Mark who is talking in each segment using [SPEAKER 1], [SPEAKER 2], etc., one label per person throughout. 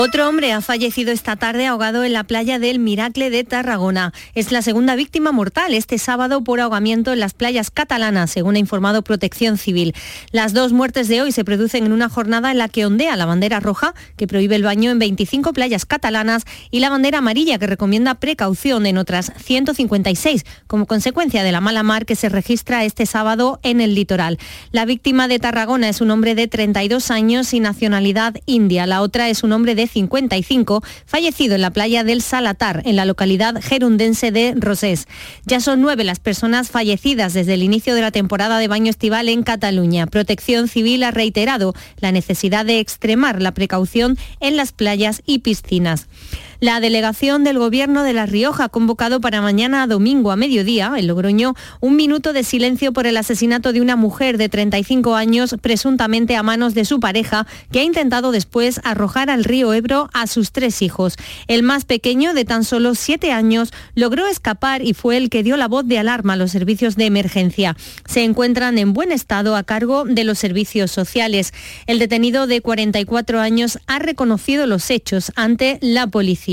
[SPEAKER 1] Otro hombre ha fallecido esta tarde ahogado en la playa del Miracle de Tarragona. Es la segunda víctima mortal este sábado por ahogamiento en las playas catalanas, según ha informado Protección Civil. Las dos muertes de hoy se producen en una jornada en la que ondea la bandera roja, que prohíbe el baño en 25 playas catalanas, y la bandera amarilla, que recomienda precaución en otras 156, como consecuencia de la mala mar que se registra este sábado en el litoral. La víctima de Tarragona es un hombre de 32 años y nacionalidad india. La otra es un hombre de 55, fallecido en la playa del Salatar, en la localidad gerundense de Rosés. Ya son nueve las personas fallecidas desde el inicio de la temporada de baño estival en Cataluña. Protección Civil ha reiterado la necesidad de extremar la precaución en las playas y piscinas. La delegación del Gobierno de La Rioja ha convocado para mañana domingo a mediodía, en Logroño, un minuto de silencio por el asesinato de una mujer de 35 años, presuntamente a manos de su pareja, que ha intentado después arrojar al río Ebro a sus tres hijos. El más pequeño, de tan solo siete años, logró escapar y fue el que dio la voz de alarma a los servicios de emergencia. Se encuentran en buen estado a cargo de los servicios sociales. El detenido de 44 años ha reconocido los hechos ante la policía.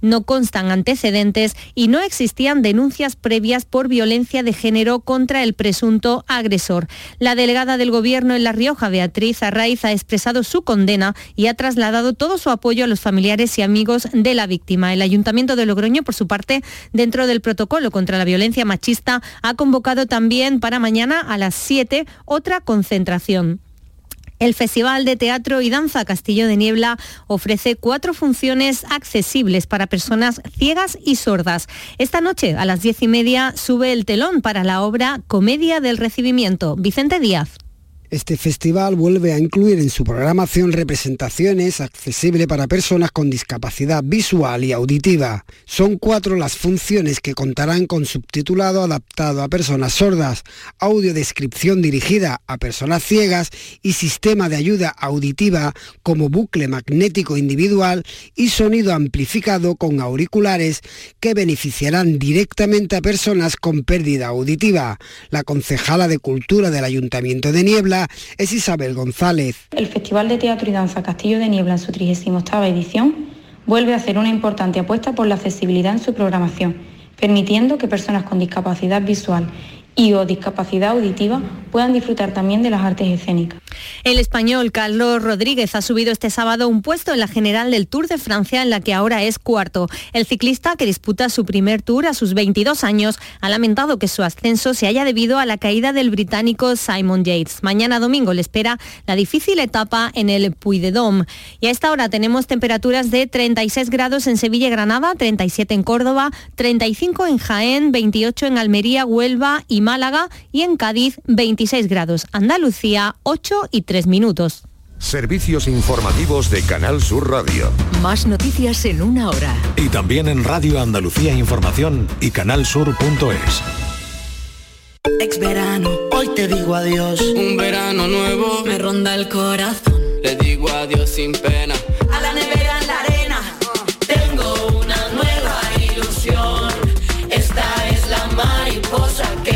[SPEAKER 1] No constan antecedentes y no existían denuncias previas por violencia de género contra el presunto agresor. La delegada del Gobierno en La Rioja, Beatriz Arraiz, ha expresado su condena y ha trasladado todo su apoyo a los familiares y amigos de la víctima. El Ayuntamiento de Logroño, por su parte, dentro del protocolo contra la violencia machista, ha convocado también para mañana a las 7 otra concentración. El Festival de Teatro y Danza Castillo de Niebla ofrece cuatro funciones accesibles para personas ciegas y sordas. Esta noche a las diez y media sube el telón para la obra Comedia del Recibimiento. Vicente Díaz.
[SPEAKER 2] Este festival vuelve a incluir en su programación representaciones accesibles para personas con discapacidad visual y auditiva. Son cuatro las funciones que contarán con subtitulado adaptado a personas sordas, audiodescripción dirigida a personas ciegas y sistema de ayuda auditiva como bucle magnético individual y sonido amplificado con auriculares que beneficiarán directamente a personas con pérdida auditiva. La concejala de Cultura del Ayuntamiento de Niebla es Isabel González.
[SPEAKER 3] El Festival de Teatro y Danza Castillo de Niebla en su 38 edición vuelve a hacer una importante apuesta por la accesibilidad en su programación, permitiendo que personas con discapacidad visual y o discapacidad auditiva puedan disfrutar también de las artes escénicas.
[SPEAKER 1] El español Carlos Rodríguez ha subido este sábado un puesto en la general del Tour de Francia en la que ahora es cuarto. El ciclista que disputa su primer tour a sus 22 años ha lamentado que su ascenso se haya debido a la caída del británico Simon Yates. Mañana domingo le espera la difícil etapa en el Puy de Dôme. Y a esta hora tenemos temperaturas de 36 grados en Sevilla y Granada, 37 en Córdoba, 35 en Jaén, 28 en Almería, Huelva y Málaga y en Cádiz 26 grados. Andalucía 8 y 3 minutos.
[SPEAKER 4] Servicios informativos de Canal Sur Radio.
[SPEAKER 5] Más noticias en una hora.
[SPEAKER 4] Y también en Radio Andalucía Información y canalsur.es.
[SPEAKER 6] Ex verano, hoy te digo adiós.
[SPEAKER 7] Un verano nuevo
[SPEAKER 6] me ronda el corazón.
[SPEAKER 7] Le digo adiós sin pena.
[SPEAKER 6] A la nevera en la arena. Tengo una nueva ilusión. Esta es la mariposa que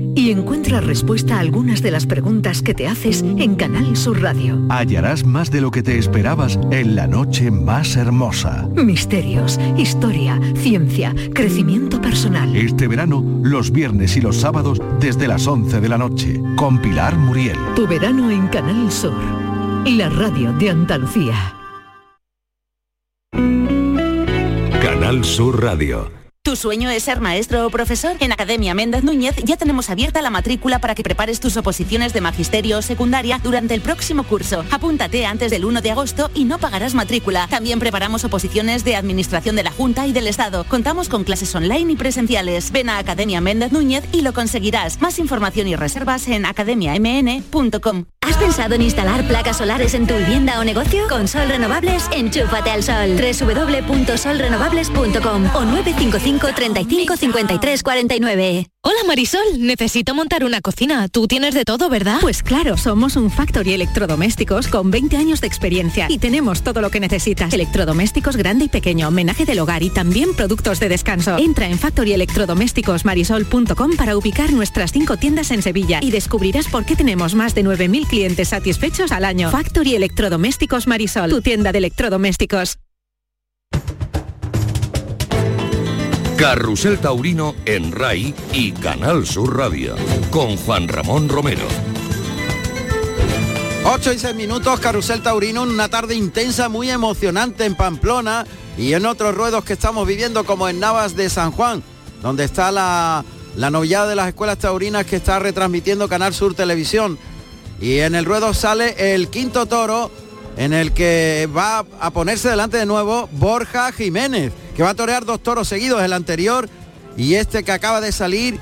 [SPEAKER 5] y encuentra respuesta a algunas de las preguntas que te haces en Canal Sur Radio.
[SPEAKER 8] Hallarás más de lo que te esperabas en la noche más hermosa.
[SPEAKER 5] Misterios, historia, ciencia, crecimiento personal.
[SPEAKER 8] Este verano, los viernes y los sábados desde las 11 de la noche, con Pilar Muriel.
[SPEAKER 5] Tu verano en Canal Sur. La radio de Andalucía.
[SPEAKER 4] Canal Sur Radio.
[SPEAKER 9] ¿Tu sueño es ser maestro o profesor? En Academia Méndez Núñez ya tenemos abierta la matrícula para que prepares tus oposiciones de magisterio o secundaria durante el próximo curso. Apúntate antes del 1 de agosto y no pagarás matrícula. También preparamos oposiciones de Administración de la Junta y del Estado. Contamos con clases online y presenciales. Ven a Academia Méndez Núñez y lo conseguirás. Más información y reservas en academiamn.com.
[SPEAKER 10] ¿Has pensado en instalar placas solares en tu vivienda o negocio? Con Sol Renovables, enchúfate al sol. www.solrenovables.com o 955 35 53 49.
[SPEAKER 11] Hola Marisol, necesito montar una cocina. Tú tienes de todo, ¿verdad?
[SPEAKER 12] Pues claro, somos un Factory Electrodomésticos con 20 años de experiencia y tenemos todo lo que necesitas. Electrodomésticos grande y pequeño, homenaje del hogar y también productos de descanso. Entra en factoryelectrodomésticosmarisol.com para ubicar nuestras cinco tiendas en Sevilla y descubrirás por qué tenemos más de 9.000 clientes satisfechos al año. Factory Electrodomésticos Marisol, tu tienda de electrodomésticos.
[SPEAKER 13] Carrusel Taurino en RAI y Canal Sur Radio con Juan Ramón Romero.
[SPEAKER 14] 8 y 6 minutos, Carrusel Taurino, una tarde intensa, muy emocionante en Pamplona y en otros ruedos que estamos viviendo como en Navas de San Juan, donde está la, la de las escuelas taurinas que está retransmitiendo Canal Sur Televisión. Y en el ruedo sale el quinto toro en el que va a ponerse delante de nuevo Borja Jiménez, que va a torear dos toros seguidos, el anterior y este que acaba de salir,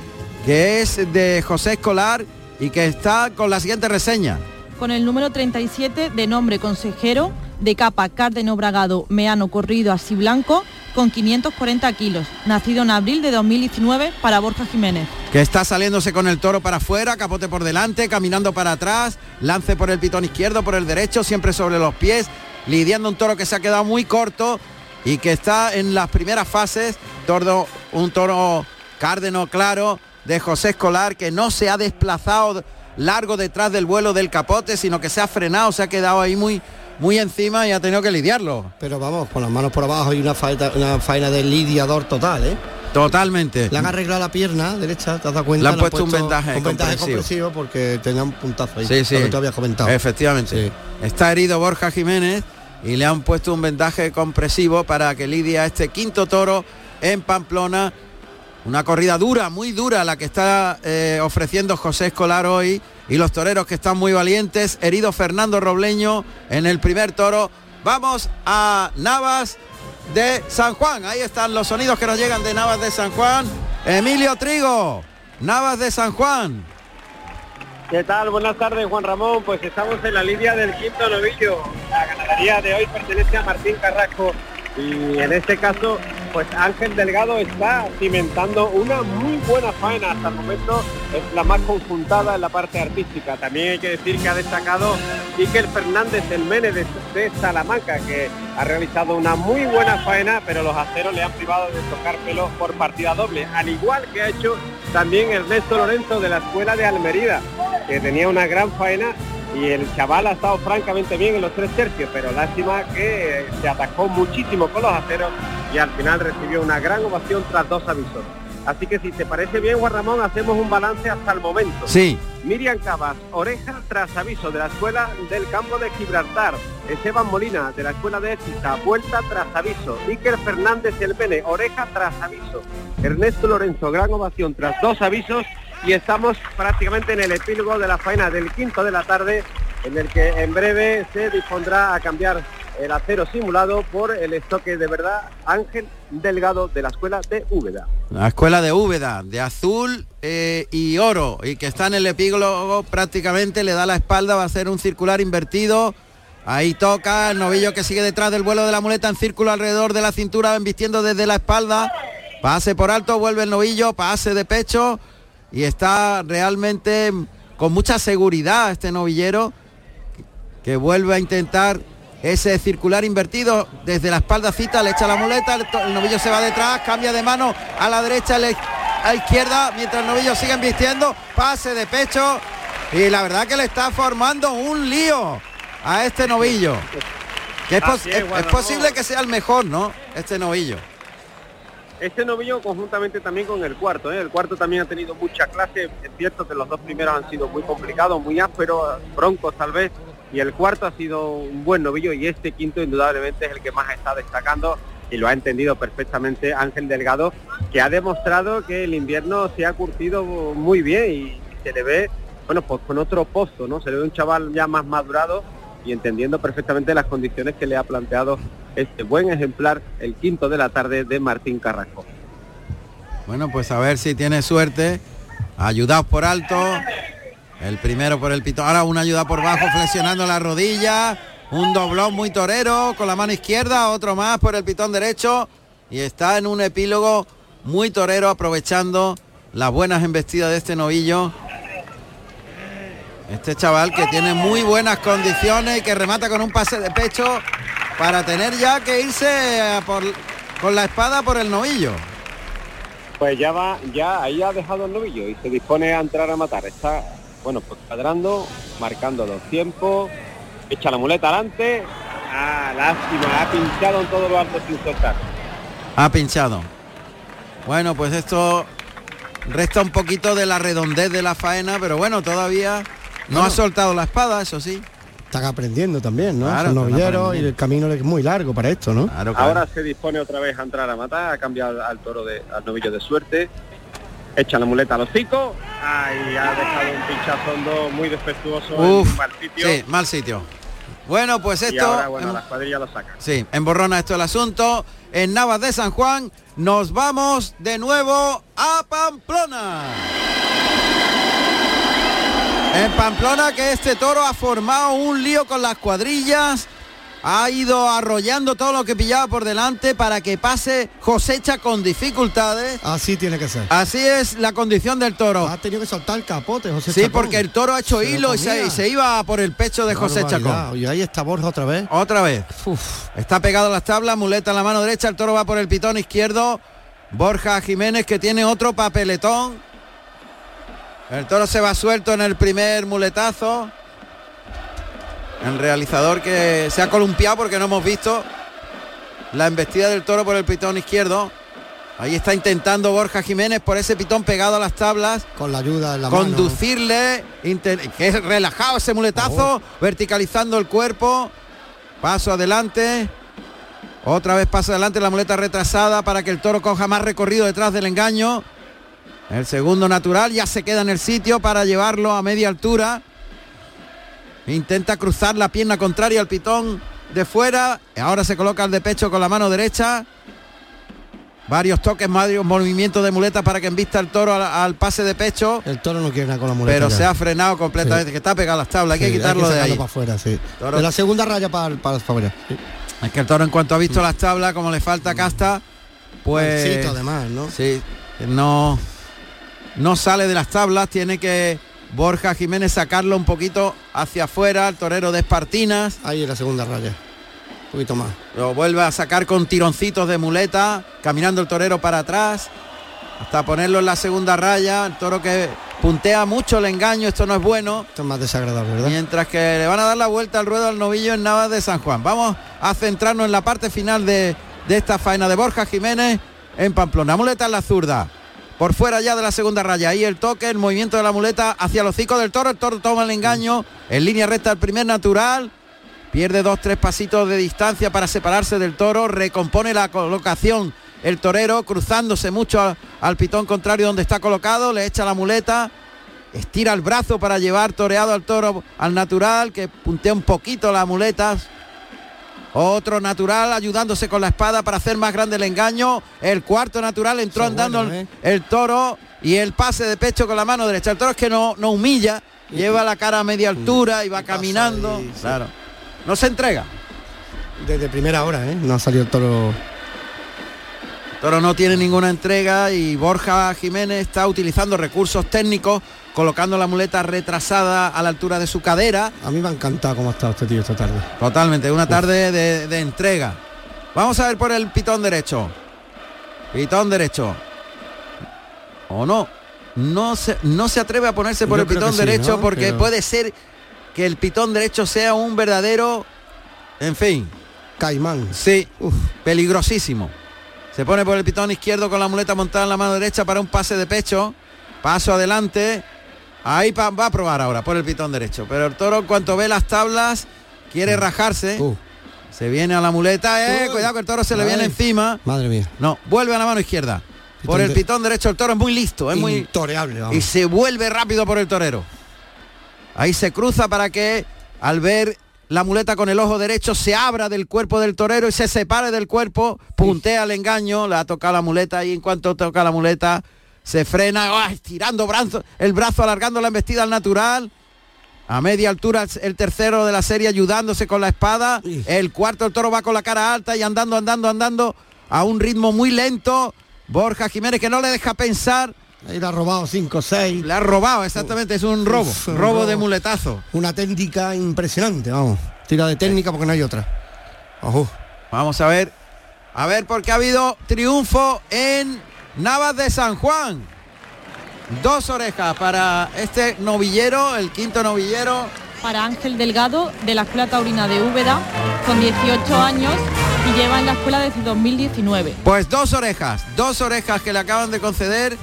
[SPEAKER 14] que es de José Escolar y que está con la siguiente reseña.
[SPEAKER 15] Con el número 37 de nombre consejero, de capa cárdeno bragado meano corrido así blanco, con 540 kilos, nacido en abril de 2019 para Borja Jiménez.
[SPEAKER 14] Que está saliéndose con el toro para afuera, capote por delante, caminando para atrás, lance por el pitón izquierdo, por el derecho, siempre sobre los pies, lidiando un toro que se ha quedado muy corto y que está en las primeras fases, tordo, un toro cárdeno claro de José Escolar que no se ha desplazado largo detrás del vuelo del capote, sino que se ha frenado, se ha quedado ahí muy muy encima y ha tenido que lidiarlo.
[SPEAKER 16] Pero vamos, con las manos por abajo y una faena, una faena de lidiador total, ¿eh?
[SPEAKER 14] Totalmente.
[SPEAKER 16] Le han arreglado la pierna derecha, ¿te has dado cuenta?
[SPEAKER 14] Le han puesto, un vendaje,
[SPEAKER 16] un vendaje
[SPEAKER 14] compresivo.
[SPEAKER 16] compresivo porque tenía un puntazo ahí.
[SPEAKER 14] Sí, sí.
[SPEAKER 16] Lo que tú habías comentado.
[SPEAKER 14] Efectivamente. Está herido Borja Jiménez y le han puesto un vendaje compresivo para que lidia este quinto toro en Pamplona. Una corrida dura, muy dura la que está eh, ofreciendo José Escolar hoy y los toreros que están muy valientes. Herido Fernando Robleño en el primer toro. Vamos a Navas de San Juan. Ahí están los sonidos que nos llegan de Navas de San Juan. Emilio Trigo, Navas de San Juan.
[SPEAKER 17] ¿Qué tal? Buenas tardes, Juan Ramón. Pues estamos en la línea del quinto novillo. La ganadería de hoy pertenece a Martín Carrasco y en este caso, pues Ángel Delgado está cimentando una muy buena faena. Hasta el momento es la más conjuntada en la parte artística. También hay que decir que ha destacado Iker Fernández, el mene de, Salamanca, que ha realizado una muy buena faena, pero los aceros le han privado de tocar pelo por partida doble, al igual que ha hecho también Ernesto Lorenzo de la Escuela de Almerida, que tenía una gran faena y el chaval ha estado francamente bien en los tres tercios, pero lástima que se atacó muchísimo con los aceros y al final recibió una gran ovación tras dos avisos. Así que si te parece bien, Juan Ramón, hacemos un balance hasta el momento.
[SPEAKER 14] Sí.
[SPEAKER 17] Miriam Cabas, oreja tras aviso de la Escuela del Campo de Gibraltar. Esteban Molina, de la Escuela de Ética, vuelta tras aviso. Iker Fernández el Pene, oreja tras aviso. Ernesto Lorenzo, gran ovación tras dos avisos y estamos prácticamente en el epílogo de la faena del quinto de la tarde, en el que en breve se dispondrá a cambiar el acero simulado por el estoque de verdad Ángel Delgado de la Escuela de Úbeda.
[SPEAKER 14] La escuela de Úbeda, de azul eh, y oro, y que está en el epílogo prácticamente, le da la espalda, va a hacer un circular invertido. Ahí toca el novillo que sigue detrás del vuelo de la muleta en círculo alrededor de la cintura, embistiendo desde la espalda. Pase por alto, vuelve el novillo, pase de pecho y está realmente con mucha seguridad este novillero que vuelve a intentar ese circular invertido desde la espalda cita, le echa la muleta, el, novillo se va detrás, cambia de mano a la derecha, a la, izquierda, mientras el novillo sigue vistiendo, pase de pecho y la verdad que le está formando un lío a este novillo. Que es, pos-
[SPEAKER 17] es
[SPEAKER 14] posible que sea el mejor, ¿no? Este novillo.
[SPEAKER 17] Este novillo conjuntamente también con el cuarto, ¿eh? el cuarto también ha tenido mucha clase, es cierto que los dos primeros han sido muy complicados, muy ásperos, broncos tal vez, y el cuarto ha sido un buen novillo y este quinto indudablemente es el que más está destacando y lo ha entendido perfectamente Ángel Delgado, que ha demostrado que el invierno se ha curtido muy bien y se le ve, bueno, pues con otro pozo, ¿no? Se le ve un chaval ya más madurado y entendiendo perfectamente las condiciones que le ha planteado este buen ejemplar, el quinto de la tarde de Martín Carrasco.
[SPEAKER 14] Bueno, pues a ver si tiene suerte. Ayudados por alto. El primero por el pitón. Ahora una ayuda por bajo, flexionando la rodilla. Un doblón muy torero con la mano izquierda. Otro más por el pitón derecho. Y está en un epílogo muy torero aprovechando las buenas embestidas de este novillo. Este chaval que tiene muy buenas condiciones y que remata con un pase de pecho para tener ya que irse a por- con la espada por el novillo.
[SPEAKER 17] Pues ya va, ya ahí ha dejado el novillo y se dispone a entrar a matar. Está, bueno, pues cuadrando, marcando los tiempos, echa la muleta adelante. Ah, lástima, ha pinchado en todo lo alto sin soltar.
[SPEAKER 14] Ha pinchado. Bueno, pues esto resta un poquito de la redondez de la faena, pero bueno, todavía no ha soltado la espada, eso sí.
[SPEAKER 16] Están aprendiendo también, ¿no?
[SPEAKER 14] Claro,
[SPEAKER 16] Son novilleros y el camino es muy largo para esto, ¿no?
[SPEAKER 17] Ahora se dispone otra vez a entrar a matar, ha cambiado al toro de, al novillo de suerte. Echa la muleta a los hocico. Ahí ha dejado un pinchazo hondo muy defectuoso en
[SPEAKER 14] Uf,
[SPEAKER 17] mal sitio.
[SPEAKER 14] sí, mal sitio. Bueno, pues
[SPEAKER 17] y
[SPEAKER 14] esto...
[SPEAKER 17] ahora, bueno,
[SPEAKER 14] em-
[SPEAKER 17] la cuadrilla lo saca.
[SPEAKER 14] Sí, emborrona esto el asunto. En Navas de San Juan nos vamos de nuevo a Pamplona. En Pamplona que este toro ha formado un lío con las cuadrillas. Ha ido arrollando todo lo que pillaba por delante para que pase cosecha con dificultades.
[SPEAKER 16] Así tiene que ser.
[SPEAKER 14] Así es la condición del toro.
[SPEAKER 16] Ha tenido que soltar el capote, José
[SPEAKER 14] Sí,
[SPEAKER 16] Chacón.
[SPEAKER 14] porque el toro ha hecho
[SPEAKER 16] Se lo
[SPEAKER 14] hilo y se,
[SPEAKER 16] comía.
[SPEAKER 14] y se iba por el pecho de José. Chacón.
[SPEAKER 16] Y ahí está Borja otra vez.
[SPEAKER 14] Otra vez. Está pegado a las tablas, muleta en la mano derecha, el toro va por el pitón izquierdo. Borja Jiménez que tiene otro papeletón. El toro se va suelto en el primer muletazo. El realizador que se ha columpiado porque no hemos visto la embestida del toro por el pitón izquierdo. Ahí está intentando Borja Jiménez por ese pitón pegado a las tablas.
[SPEAKER 16] Con la ayuda en la mano.
[SPEAKER 14] conducirle, inter- que es relajado ese muletazo, verticalizando el cuerpo, paso adelante, otra vez paso adelante, la muleta retrasada para que el toro coja más recorrido detrás del engaño. El segundo natural ya se queda en el sitio para llevarlo a media altura. Intenta cruzar la pierna contraria al pitón de fuera. Ahora se coloca el de pecho con la mano derecha. Varios toques, varios movimientos de muleta para que envista el toro al, al pase de pecho.
[SPEAKER 16] El toro no quiere nada con la muleta.
[SPEAKER 14] Pero
[SPEAKER 16] ya.
[SPEAKER 14] se ha frenado completamente,
[SPEAKER 16] Sí.
[SPEAKER 14] que está pegado a las tablas, hay
[SPEAKER 16] Sí,
[SPEAKER 14] que quitarlo de ahí.
[SPEAKER 16] para afuera, sí.
[SPEAKER 14] Toro-
[SPEAKER 16] De la segunda raya para, para. Sí.
[SPEAKER 14] Es que el toro en cuanto ha visto las tablas, como le falta casta, pues...
[SPEAKER 16] Además, ¿no?
[SPEAKER 14] Sí, no, no sale de las tablas, tiene que Borja Jiménez sacarlo un poquito hacia afuera, el torero de Espartinas.
[SPEAKER 16] Ahí en la segunda raya. Un poquito más.
[SPEAKER 14] Lo vuelve a sacar con tironcitos de muleta, caminando el torero para atrás, hasta ponerlo en la segunda raya, el toro que puntea mucho el engaño, esto no es bueno.
[SPEAKER 16] Esto es más desagradable, ¿verdad?
[SPEAKER 14] Mientras que le van a dar la vuelta al ruedo al novillo en Navas de San Juan. Vamos a centrarnos en la parte final de, de esta faena de Borja Jiménez en Pamplona. Muleta en la zurda. Por fuera ya de la segunda raya. Ahí el toque, el movimiento de la muleta hacia los hocico del toro. El toro toma el engaño. En línea recta el primer natural. Pierde dos, tres pasitos de distancia para separarse del toro. Recompone la colocación el torero, cruzándose mucho al, al pitón contrario donde está colocado. Le echa la muleta. Estira el brazo para llevar toreado al toro al natural, que puntea un poquito las muletas. Otro natural ayudándose con la espada para hacer más grande el engaño. El cuarto natural entró
[SPEAKER 16] Eso
[SPEAKER 14] andando
[SPEAKER 16] bueno,
[SPEAKER 14] el,
[SPEAKER 16] ¿eh?
[SPEAKER 14] el toro y el pase de pecho con la mano derecha. El toro es que no, no humilla, lleva la cara a media altura y va caminando.
[SPEAKER 16] ahí, sí.
[SPEAKER 14] Claro. No se entrega.
[SPEAKER 16] Desde primera hora, ¿eh? No ha salido el toro.
[SPEAKER 14] Toro no tiene ninguna entrega y Borja Jiménez está utilizando recursos técnicos, colocando la muleta retrasada a la altura de su cadera.
[SPEAKER 16] A mí me ha encantado cómo ha estado este tío esta tarde.
[SPEAKER 14] Totalmente, una tarde de, de entrega. Vamos a ver por el pitón derecho. Pitón derecho. ¿O no? No se, no se atreve a ponerse por
[SPEAKER 16] Yo
[SPEAKER 14] el pitón
[SPEAKER 16] sí,
[SPEAKER 14] derecho
[SPEAKER 16] ¿no?
[SPEAKER 14] porque
[SPEAKER 16] Pero-
[SPEAKER 14] puede ser que el pitón derecho sea un verdadero, en fin,
[SPEAKER 16] Caimán.
[SPEAKER 14] sí, peligrosísimo. Se pone por el pitón izquierdo con la muleta montada en la mano derecha para un pase de pecho. Paso adelante. Ahí va a probar ahora por el pitón derecho. Pero el toro en cuanto ve las tablas quiere rajarse.
[SPEAKER 16] Uh,
[SPEAKER 14] Se viene a la muleta. Eh,
[SPEAKER 16] Uh.
[SPEAKER 14] cuidado que el toro se le viene encima.
[SPEAKER 16] madre mía.
[SPEAKER 14] No, vuelve a la mano izquierda. por el
[SPEAKER 16] de-
[SPEAKER 14] pitón derecho el toro es muy listo, es muy
[SPEAKER 16] Intoreable, vamos.
[SPEAKER 14] y se vuelve rápido por el torero. Ahí se cruza para que al ver la muleta con el ojo derecho se abra del cuerpo del torero y se separe del cuerpo, puntea el engaño, le ha tocado la muleta y en cuanto toca la muleta se frena, ¡ay! tirando brazo, el brazo, alargando la embestida al natural. A media altura el tercero de la serie ayudándose con la espada. El cuarto el toro va con la cara alta y andando, andando, andando a un ritmo muy lento. Borja Jiménez que no le deja pensar.
[SPEAKER 16] Ahí le ha robado 5 6.
[SPEAKER 14] Le ha robado, exactamente, es un robo.
[SPEAKER 16] Uf, un
[SPEAKER 14] robo,
[SPEAKER 16] robo.
[SPEAKER 14] de muletazo.
[SPEAKER 16] Una técnica impresionante, vamos. Tira de técnica porque no hay otra. Ojo.
[SPEAKER 14] Vamos a ver. A ver, porque ha habido triunfo en Navas de San Juan. Dos orejas para este novillero, el quinto novillero.
[SPEAKER 15] Para Ángel Delgado de la Escuela Taurina de Úbeda, con 18 años y lleva en la escuela desde 2019.
[SPEAKER 14] Pues dos orejas, dos orejas que le acaban de conceder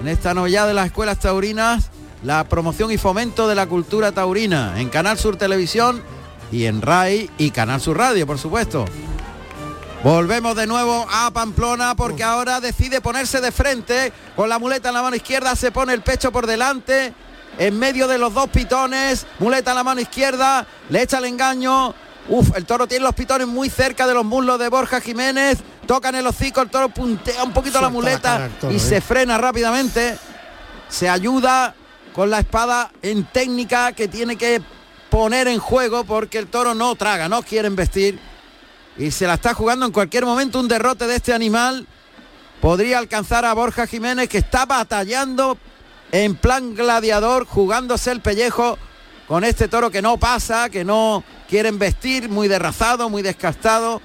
[SPEAKER 14] en esta novillada de las escuelas taurinas, la promoción y fomento de la cultura taurina en Canal Sur Televisión y en RAI y Canal Sur Radio, por supuesto. Volvemos de nuevo a Pamplona porque ahora decide ponerse de frente con la muleta en la mano izquierda, se pone el pecho por delante, en medio de los dos pitones, muleta en la mano izquierda, le echa el engaño. Uf, el toro tiene los pitones muy cerca de los muslos de Borja Jiménez, toca en el hocico, el toro puntea un poquito la
[SPEAKER 16] Suelta la
[SPEAKER 14] muleta
[SPEAKER 16] toro,
[SPEAKER 14] y
[SPEAKER 16] ¿eh?
[SPEAKER 14] se frena rápidamente. Se ayuda con la espada en técnica que tiene que poner en juego porque el toro no traga, no quiere investir y se la está jugando en cualquier momento un derrote de este animal. Podría alcanzar a Borja Jiménez que está batallando en plan gladiador, jugándose el pellejo con este toro que no pasa, que no quiere vestir, muy derrazado, muy descastado,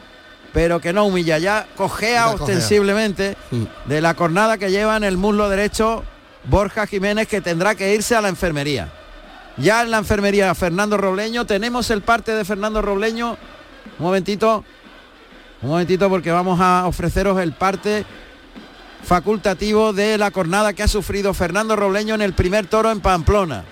[SPEAKER 14] pero que no humilla ya, cojea
[SPEAKER 16] Ya cojea.
[SPEAKER 14] ostensiblemente de la cornada que lleva en el muslo derecho Borja Jiménez que tendrá que irse a la enfermería. Ya en la enfermería Fernando Robleño, tenemos el parte de Fernando Robleño. Un momentito, un momentito porque vamos a ofreceros el parte facultativo de la cornada que ha sufrido Fernando Robleño en el primer toro en Pamplona.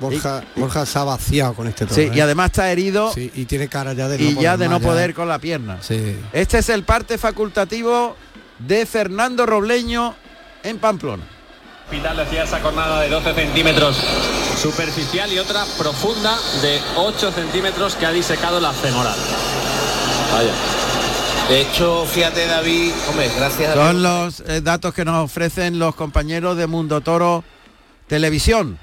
[SPEAKER 16] Borja, Borja se ha vaciado con este toro.
[SPEAKER 14] Sí,
[SPEAKER 16] ¿eh?
[SPEAKER 14] y además está herido
[SPEAKER 16] Sí, y tiene cara ya de
[SPEAKER 14] y
[SPEAKER 16] no
[SPEAKER 14] ya
[SPEAKER 16] poder
[SPEAKER 14] de no
[SPEAKER 16] más, ya.
[SPEAKER 14] poder con la pierna.
[SPEAKER 16] Sí.
[SPEAKER 14] Este es el parte facultativo de Fernando Robleño en Pamplona.
[SPEAKER 18] Pital decía esa cornada de 12 centímetros superficial y otra profunda de 8 centímetros que ha disecado la femoral.
[SPEAKER 19] Vaya. De hecho, fíjate David, hombre, gracias a
[SPEAKER 14] Son los eh, datos que nos ofrecen los compañeros de Mundo Toro Televisión.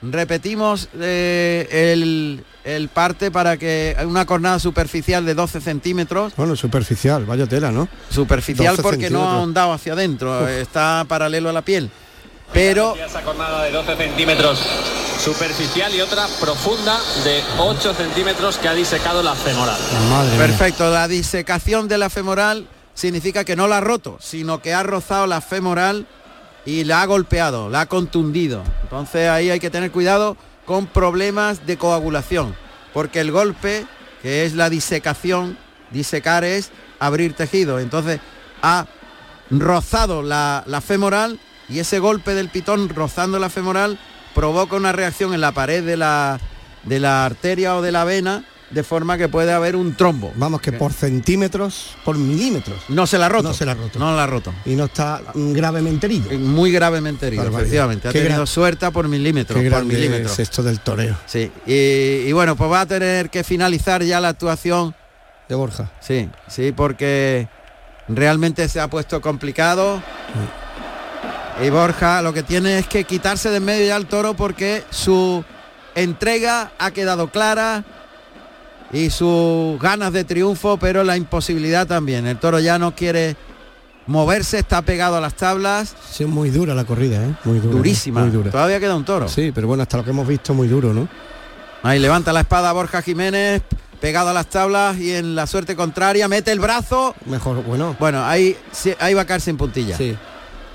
[SPEAKER 14] Repetimos eh, el, el parte para que una cornada superficial de 12 centímetros.
[SPEAKER 16] Bueno, superficial, vaya tela, ¿no?
[SPEAKER 14] Superficial
[SPEAKER 16] 12
[SPEAKER 14] porque no ha ahondado hacia adentro,
[SPEAKER 16] Uf.
[SPEAKER 14] está paralelo a la piel. Pero
[SPEAKER 18] esa cornada de 12 centímetros superficial y otra profunda de 8 centímetros que ha disecado la femoral.
[SPEAKER 14] Perfecto, la disecación de la femoral significa que no la ha roto, sino que ha rozado la femoral y la ha golpeado, la ha contundido. Entonces ahí hay que tener cuidado con problemas de coagulación, porque el golpe, que es la disecación, disecar es abrir tejido. Entonces ha rozado la, la femoral y ese golpe del pitón rozando la femoral provoca una reacción en la pared de la, de la arteria o de la vena de forma que puede haber un trombo.
[SPEAKER 16] Vamos, que por centímetros, por milímetros.
[SPEAKER 14] No se la ha roto.
[SPEAKER 16] No se la ha roto.
[SPEAKER 14] No la ha roto.
[SPEAKER 16] Y no está gravemente herido.
[SPEAKER 14] Muy gravemente herido,
[SPEAKER 16] Barbaridad.
[SPEAKER 14] efectivamente. Ha
[SPEAKER 16] Qué
[SPEAKER 14] tenido suerte por milímetros.
[SPEAKER 16] Qué
[SPEAKER 14] por milímetros.
[SPEAKER 16] es esto del toreo.
[SPEAKER 14] Sí. Y, y bueno, pues va a tener que finalizar ya la actuación.
[SPEAKER 16] De Borja.
[SPEAKER 14] Sí, sí, porque realmente se ha puesto complicado. Y Borja lo que tiene es que quitarse de en medio ya al toro porque su entrega ha quedado clara y sus ganas de triunfo, pero la imposibilidad también. El toro ya no quiere moverse, está pegado a las tablas.
[SPEAKER 16] Sí, es muy dura la corrida, ¿eh? Muy dura.
[SPEAKER 14] Durísima.
[SPEAKER 16] Muy dura.
[SPEAKER 14] Todavía queda un toro.
[SPEAKER 16] Sí, pero bueno, hasta lo que hemos visto muy duro, ¿no?
[SPEAKER 14] Ahí levanta la espada Borja Jiménez, pegado a las tablas y en la suerte contraria mete el brazo.
[SPEAKER 16] Mejor, bueno.
[SPEAKER 14] Bueno, ahí, ahí va a caerse en puntilla.
[SPEAKER 16] Sí.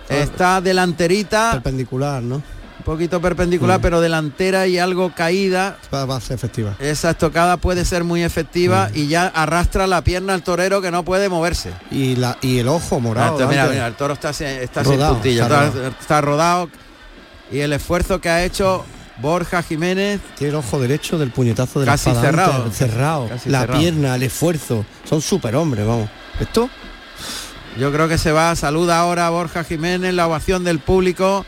[SPEAKER 14] Está delanterita,
[SPEAKER 16] Perpendicular, ¿no?
[SPEAKER 14] un poquito perpendicular,
[SPEAKER 16] Mm.
[SPEAKER 14] pero delantera y algo caída.
[SPEAKER 16] Va, a ser efectiva.
[SPEAKER 14] Esa estocada puede ser muy efectiva
[SPEAKER 16] Mm.
[SPEAKER 14] y ya arrastra la pierna al torero que no puede moverse.
[SPEAKER 16] Y, la, y el ojo morado.
[SPEAKER 14] Ah, mira, mira, el toro está,
[SPEAKER 16] Rodado,
[SPEAKER 14] sin puntilla,
[SPEAKER 16] está
[SPEAKER 14] está, está rodado. Y el esfuerzo que ha hecho Borja Jiménez
[SPEAKER 16] Tiene el ojo derecho del puñetazo de la
[SPEAKER 14] Casi
[SPEAKER 16] espada
[SPEAKER 14] cerrado.
[SPEAKER 16] cerrado.
[SPEAKER 14] Casi
[SPEAKER 16] la
[SPEAKER 14] cerrado.
[SPEAKER 16] pierna, el esfuerzo. Son superhombres, vamos. Esto
[SPEAKER 14] Yo creo que se va, saluda ahora a Borja Jiménez, la ovación del público,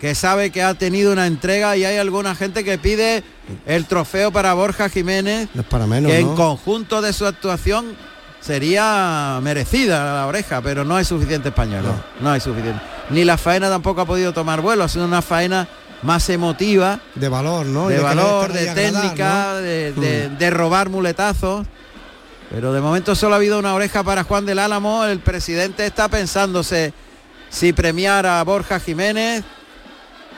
[SPEAKER 14] que sabe que ha tenido una entrega y hay alguna gente que pide el trofeo para Borja Jiménez,
[SPEAKER 16] no es para menos,
[SPEAKER 14] que
[SPEAKER 16] ¿no?
[SPEAKER 14] en conjunto de su actuación sería merecida la oreja, pero no hay suficiente español, no, hay suficiente. ni la faena tampoco ha podido tomar vuelo, ha sido una faena más emotiva,
[SPEAKER 16] De valor, ¿no?
[SPEAKER 14] De valor, de
[SPEAKER 16] agradar,
[SPEAKER 14] técnica,
[SPEAKER 16] ¿no?
[SPEAKER 14] de, de-
[SPEAKER 16] Mm.
[SPEAKER 14] de robar muletazos. Pero de momento solo ha habido una oreja para Juan del Álamo. El presidente está pensándose si premiar a Borja Jiménez.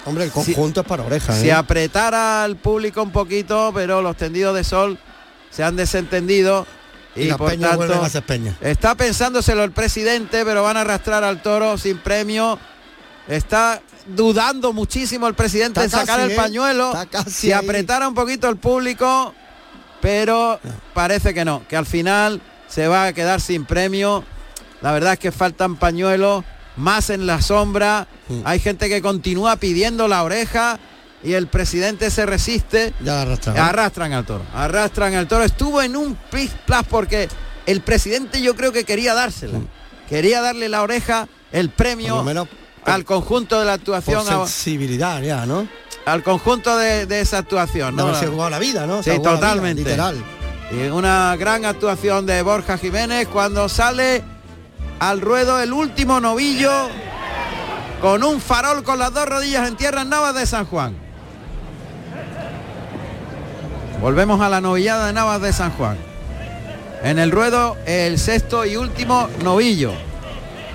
[SPEAKER 16] Hombre, el conjunto es para orejas.
[SPEAKER 14] Si
[SPEAKER 16] ¿eh?
[SPEAKER 14] apretara al público un poquito, pero los tendidos de sol se han desentendido.
[SPEAKER 16] Y,
[SPEAKER 14] Y,
[SPEAKER 16] las
[SPEAKER 14] por tanto,
[SPEAKER 16] a ser peñas.
[SPEAKER 14] Está pensándoselo el presidente, pero van a arrastrar al toro sin premio. Está dudando muchísimo el presidente
[SPEAKER 16] Está
[SPEAKER 14] en sacar
[SPEAKER 16] casi,
[SPEAKER 14] el
[SPEAKER 16] ¿eh?
[SPEAKER 14] pañuelo. Si
[SPEAKER 16] ahí.
[SPEAKER 14] apretara un poquito el público, pero parece que no, que al final se va a quedar sin premio. La verdad es que faltan pañuelos, más en la sombra. Hay gente que continúa pidiendo la oreja y el presidente se resiste.
[SPEAKER 16] Ya arrastran.
[SPEAKER 14] Arrastran al toro, arrastran al toro. Estuvo en un pis plas porque el presidente yo creo que quería dársela. Quería darle la oreja, el premio
[SPEAKER 16] menos
[SPEAKER 14] al conjunto de la actuación,
[SPEAKER 16] sensibilidad ya, ¿no?
[SPEAKER 14] Al conjunto de, de esa actuación. ¿no?
[SPEAKER 16] haberse jugado la vida, ¿no? Se
[SPEAKER 14] Sí,
[SPEAKER 16] ha vida,
[SPEAKER 14] totalmente.
[SPEAKER 16] literal.
[SPEAKER 14] Y una gran actuación de Borja Jiménez cuando sale al ruedo el último novillo con un farol con las dos rodillas en tierra en Navas de San Juan. Volvemos a la novillada de Navas de San Juan. En el ruedo el sexto y último novillo.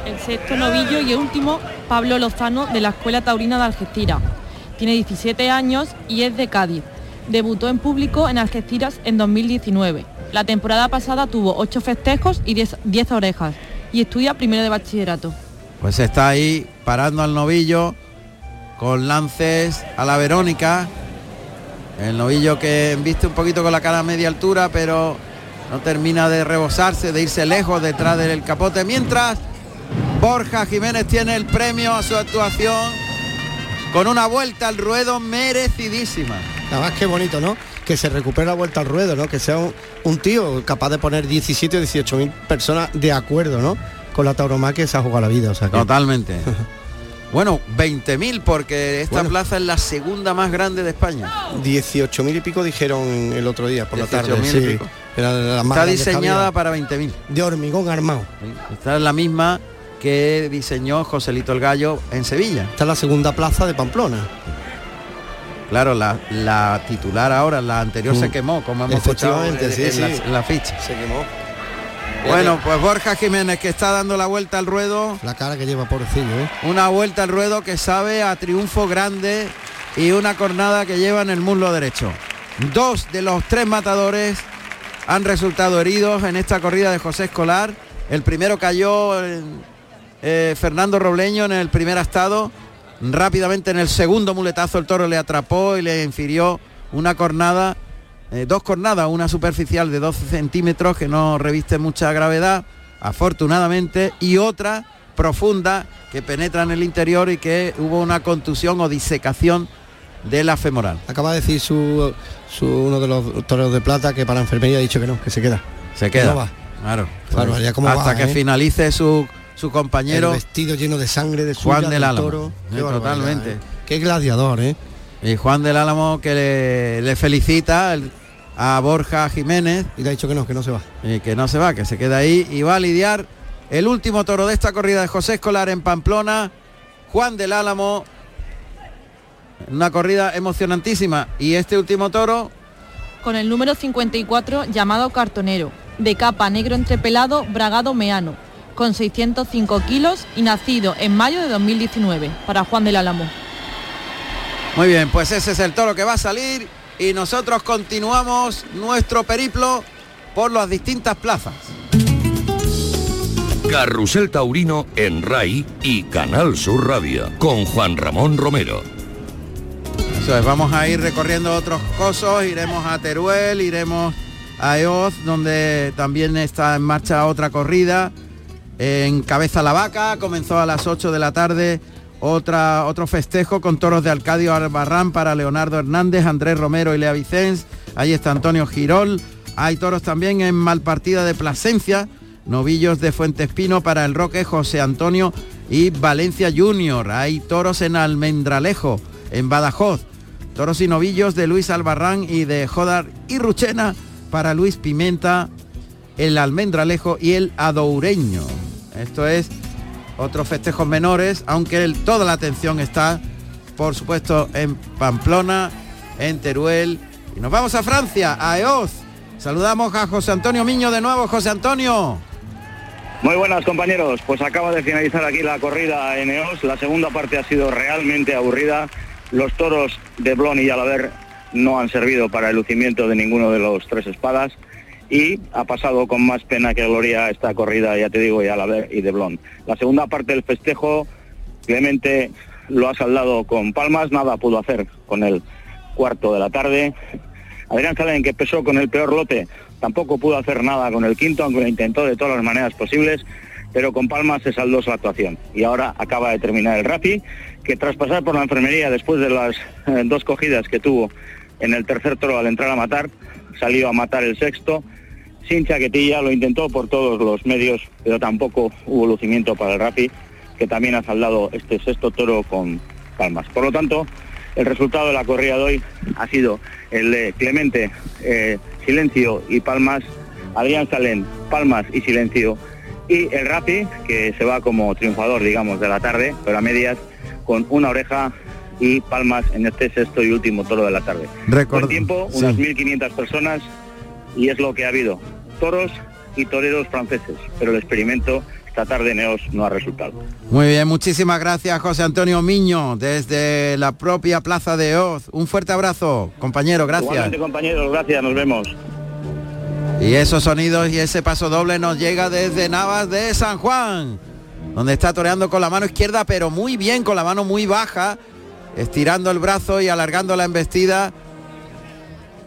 [SPEAKER 15] El sexto novillo y el último, Pablo Lozano, de la Escuela Taurina de Algeciras. Tiene 17 años y es de Cádiz. Debutó en público en Algeciras en 2019. La temporada pasada tuvo 8 festejos y 10, 10 orejas y estudia primero de bachillerato.
[SPEAKER 14] Pues está ahí parando al novillo con lances a la Verónica. El novillo que viste un poquito con la cara a media altura, pero no termina de rebosarse, de irse lejos detrás del capote. Mientras Borja Jiménez tiene el premio a su actuación con una vuelta al ruedo merecidísima.
[SPEAKER 16] Además qué bonito, ¿no? Que se recupere la vuelta al ruedo, ¿no? Que sea un, un tío capaz de poner 17 o 18 mil personas de acuerdo, ¿no? Con la tauromaquia que se ha jugado la vida. O sea que...
[SPEAKER 14] Totalmente. Bueno, 20.000 porque esta
[SPEAKER 16] Bueno.
[SPEAKER 14] plaza es la segunda más grande de España.
[SPEAKER 16] 18 mil y pico dijeron el otro día por la tarde.
[SPEAKER 14] 18.000 y
[SPEAKER 16] sí.
[SPEAKER 14] pico.
[SPEAKER 16] Era más
[SPEAKER 14] Está
[SPEAKER 16] que
[SPEAKER 14] diseñada para 20.000.
[SPEAKER 16] de hormigón armado.
[SPEAKER 14] Esta es la misma que diseñó Joselito el Gallo en Sevilla.
[SPEAKER 16] Esta es la segunda plaza de Pamplona.
[SPEAKER 14] Claro, la, la titular ahora, la anterior se
[SPEAKER 16] Mm.
[SPEAKER 14] quemó, como hemos escuchado en,
[SPEAKER 16] sí,
[SPEAKER 14] en la,
[SPEAKER 16] sí.
[SPEAKER 14] en la ficha.
[SPEAKER 16] Se quemó.
[SPEAKER 14] Bueno, pues Borja Jiménez que está dando la vuelta al ruedo,
[SPEAKER 16] La cara que lleva pobrecillo, ¿eh?
[SPEAKER 14] una vuelta al ruedo que sabe a triunfo grande y una cornada que lleva en el muslo derecho. Dos de los tres matadores han resultado heridos en esta corrida de José Escolar. El primero cayó en, eh, Fernando Robleño en el primer estado. Rápidamente en el segundo muletazo el toro le atrapó y le infirió una cornada, eh, dos cornadas, una superficial de 12 centímetros que no reviste mucha gravedad, afortunadamente, y otra profunda que penetra en el interior y que hubo una contusión o disecación de la femoral.
[SPEAKER 16] Acaba de decir su, su- uno de los toreros de plata que para la enfermería ha dicho que no, que se queda.
[SPEAKER 14] Se queda.
[SPEAKER 16] No va.
[SPEAKER 14] Claro.
[SPEAKER 16] Claro, ya cómo
[SPEAKER 14] hasta
[SPEAKER 16] va,
[SPEAKER 14] que
[SPEAKER 16] ¿eh?
[SPEAKER 14] finalice su, su compañero
[SPEAKER 16] El vestido lleno de sangre de
[SPEAKER 14] Juan
[SPEAKER 16] suya,
[SPEAKER 14] del Álamo.
[SPEAKER 16] toro.
[SPEAKER 14] Eh, totalmente.
[SPEAKER 16] ¿eh? Qué gladiador, ¿eh?
[SPEAKER 14] Y Juan del Álamo que le, le felicita el- a Borja Jiménez.
[SPEAKER 16] Y le ha dicho que no, que no se va.
[SPEAKER 14] Y que no se va, que se queda ahí y va a lidiar el último toro de esta corrida de José Escolar en Pamplona. Juan del Álamo. Una corrida emocionantísima. Y este último toro,
[SPEAKER 15] Con el número 54 llamado Cartonero, de capa negro entrepelado Bragado Meano, con 605 kilos y nacido en mayo de 2019, para Juan del Álamo.
[SPEAKER 14] Muy bien, pues ese es el toro que va a salir y nosotros continuamos nuestro periplo por las distintas plazas.
[SPEAKER 13] Carrusel Taurino en RAI y Canal Sur Radio con Juan Ramón Romero.
[SPEAKER 14] Eso es, vamos a ir recorriendo otros cosos, iremos a Teruel, iremos a Eoz, donde también está en marcha otra corrida. En Cabeza la Vaca comenzó a las 8 de la tarde otro festejo con toros de Alcadio Albarrán para Leonardo Hernández, Andrés Romero y Lea Vicens. Ahí está Antonio Girol. Hay toros también en Malpartida de Plasencia, novillos de Fuentespino para el Roque, José Antonio y Valencia Junior. Hay toros en Almendralejo, en Badajoz. Toros y novillos de Luis Albarrán y de Jodar y Ruchena para Luis Pimenta, el Almendralejo y el Adoureño. Esto es otros festejos menores, aunque toda la atención está, por supuesto, en Pamplona, en Teruel. Y nos vamos a Francia, a Eoz. Saludamos a José Antonio Miño de nuevo. José Antonio.
[SPEAKER 20] Muy buenas compañeros, pues acaba de finalizar aquí la corrida en EOS, la segunda parte ha sido realmente aburrida, los toros de Blon y Yalaber no han servido para el lucimiento de ninguno de los tres espadas y ha pasado con más pena que gloria esta corrida, ya te digo, Yalaber y de Blon. La segunda parte del festejo, Clemente lo ha saldado con palmas, nada pudo hacer con el cuarto de la tarde. Adrián Salen, que pesó con el peor lote, tampoco pudo hacer nada con el quinto, aunque lo intentó de todas las maneras posibles, pero con Palmas se saldó su actuación. Y ahora acaba de terminar el Rapi, que tras pasar por la enfermería después de las eh, dos cogidas que tuvo en el tercer toro al entrar a matar, salió a matar el sexto, sin chaquetilla, lo intentó por todos los medios, pero tampoco hubo lucimiento para el Rapi, que también ha saldado este sexto toro con Palmas. Por lo tanto, el resultado de la corrida de hoy ha sido el de Clemente, eh, Silencio y Palmas, Adrián Salén, Palmas y Silencio, y el Rapi, que se va como triunfador, digamos, de la tarde, pero a medias, con una oreja y Palmas en este sexto y último toro de la tarde.
[SPEAKER 14] Record-
[SPEAKER 20] Buen tiempo,
[SPEAKER 14] sí.
[SPEAKER 20] unas 1.500 personas, y es lo que ha habido. Toros y toreros franceses, pero el experimento esta tarde Neos no ha resultado.
[SPEAKER 14] Muy bien, muchísimas gracias José Antonio Miño desde la propia plaza de Oz. Un fuerte abrazo, compañero, gracias.
[SPEAKER 20] Igualmente, compañeros, gracias, nos vemos.
[SPEAKER 14] Y esos sonidos y ese paso doble nos llega desde Navas de San Juan, donde está toreando con la mano izquierda, pero muy bien, con la mano muy baja, estirando el brazo y alargando la embestida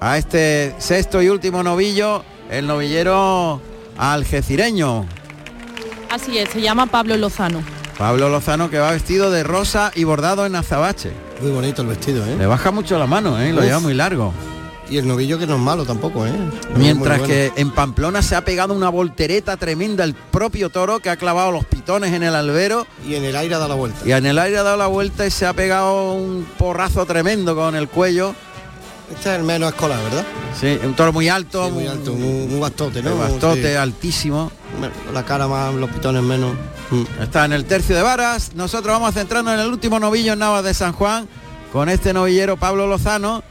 [SPEAKER 14] a este sexto y último novillo, el novillero algecireño.
[SPEAKER 15] Así es, se llama Pablo Lozano.
[SPEAKER 14] Pablo Lozano que va vestido de rosa y bordado en azabache.
[SPEAKER 16] Muy bonito el vestido, ¿eh?
[SPEAKER 14] Le baja mucho la mano, ¿eh? lo
[SPEAKER 16] Uf.
[SPEAKER 14] lleva muy largo.
[SPEAKER 16] Y el novillo que no es malo tampoco, ¿eh?
[SPEAKER 14] Mientras
[SPEAKER 16] bueno.
[SPEAKER 14] que en Pamplona se ha pegado una voltereta tremenda el propio toro que ha clavado los pitones en el albero.
[SPEAKER 16] Y en el aire ha dado la vuelta.
[SPEAKER 14] Y en el aire ha dado la vuelta y se ha pegado un porrazo tremendo con el cuello.
[SPEAKER 16] Este es el menos escolar, ¿verdad?
[SPEAKER 14] Sí, un toro muy alto.
[SPEAKER 16] Sí, muy alto, un, un bastote, ¿no?
[SPEAKER 14] Un bastote
[SPEAKER 16] Sí.
[SPEAKER 14] altísimo.
[SPEAKER 16] La cara más, los pitones menos. Mm.
[SPEAKER 14] Está en el tercio de varas. Nosotros vamos a centrarnos en el último novillo en Navas de San Juan con este novillero Pablo Lozano,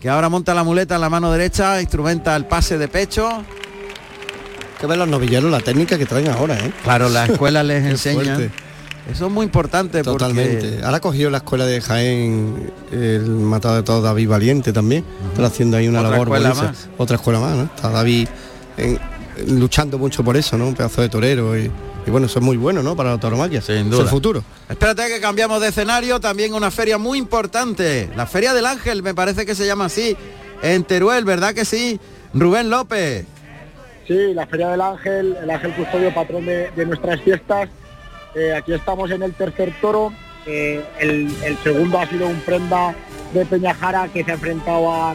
[SPEAKER 14] que ahora monta la muleta en la mano derecha, instrumenta el pase de pecho.
[SPEAKER 16] Que ven los novilleros la técnica que traen ahora, ¿eh?
[SPEAKER 14] Claro, la escuela les enseña.
[SPEAKER 16] fuerte.
[SPEAKER 14] Eso es muy importante
[SPEAKER 16] Totalmente.
[SPEAKER 14] porque
[SPEAKER 16] Ahora ha cogido la escuela de Jaén el matado de todo David Valiente también. Está haciendo ahí una
[SPEAKER 14] Otra
[SPEAKER 16] labor
[SPEAKER 14] escuela más.
[SPEAKER 16] Otra escuela más, ¿no? Está David en- luchando mucho por eso, ¿no? Un pedazo de torero y, y bueno, eso es muy bueno, ¿no? Para la tauromaquia.
[SPEAKER 14] Sin
[SPEAKER 16] Es
[SPEAKER 14] duda.
[SPEAKER 16] el futuro.
[SPEAKER 14] Espérate que cambiamos de escenario, también una feria muy importante, la Feria del Ángel, me parece que se llama así, en Teruel, ¿verdad que sí? Rubén López.
[SPEAKER 21] Sí, la Feria del Ángel, el Ángel Custodio, patrón de, de nuestras fiestas. Eh, aquí estamos en el tercer toro. Eh, el, segundo ha sido un prenda de Peñajara que se ha enfrentado a,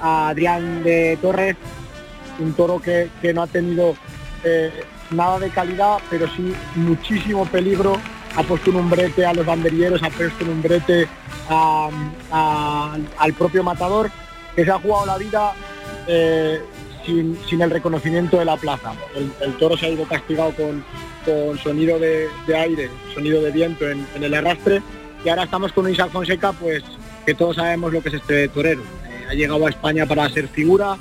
[SPEAKER 21] Adrián de Torres, un toro que, no ha tenido eh, nada de calidad, pero sí muchísimo peligro. Ha puesto un umbrete a los banderilleros, ha puesto un umbrete al propio matador, que se ha jugado la vida sin, el reconocimiento de la plaza. El toro se ha ido castigado con, con sonido de, aire, sonido de viento en, el arrastre y ahora estamos con Isaac Fonseca, pues que todos sabemos lo que es este torero. Eh, ha llegado a España para ser figura,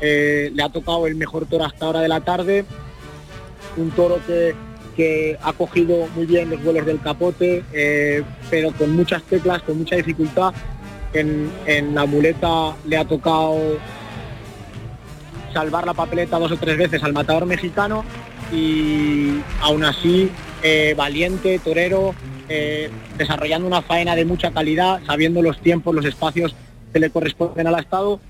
[SPEAKER 21] eh, le ha tocado el mejor toro hasta ahora de la tarde, un toro que, ha cogido muy bien los vuelos del capote, eh, pero con muchas teclas, con mucha dificultad. En la muleta le ha tocado salvar la papeleta dos o tres veces al matador mexicano y aún así eh, valiente, torero, eh, desarrollando una faena de mucha calidad, sabiendo los tiempos, los espacios que le corresponden al estado,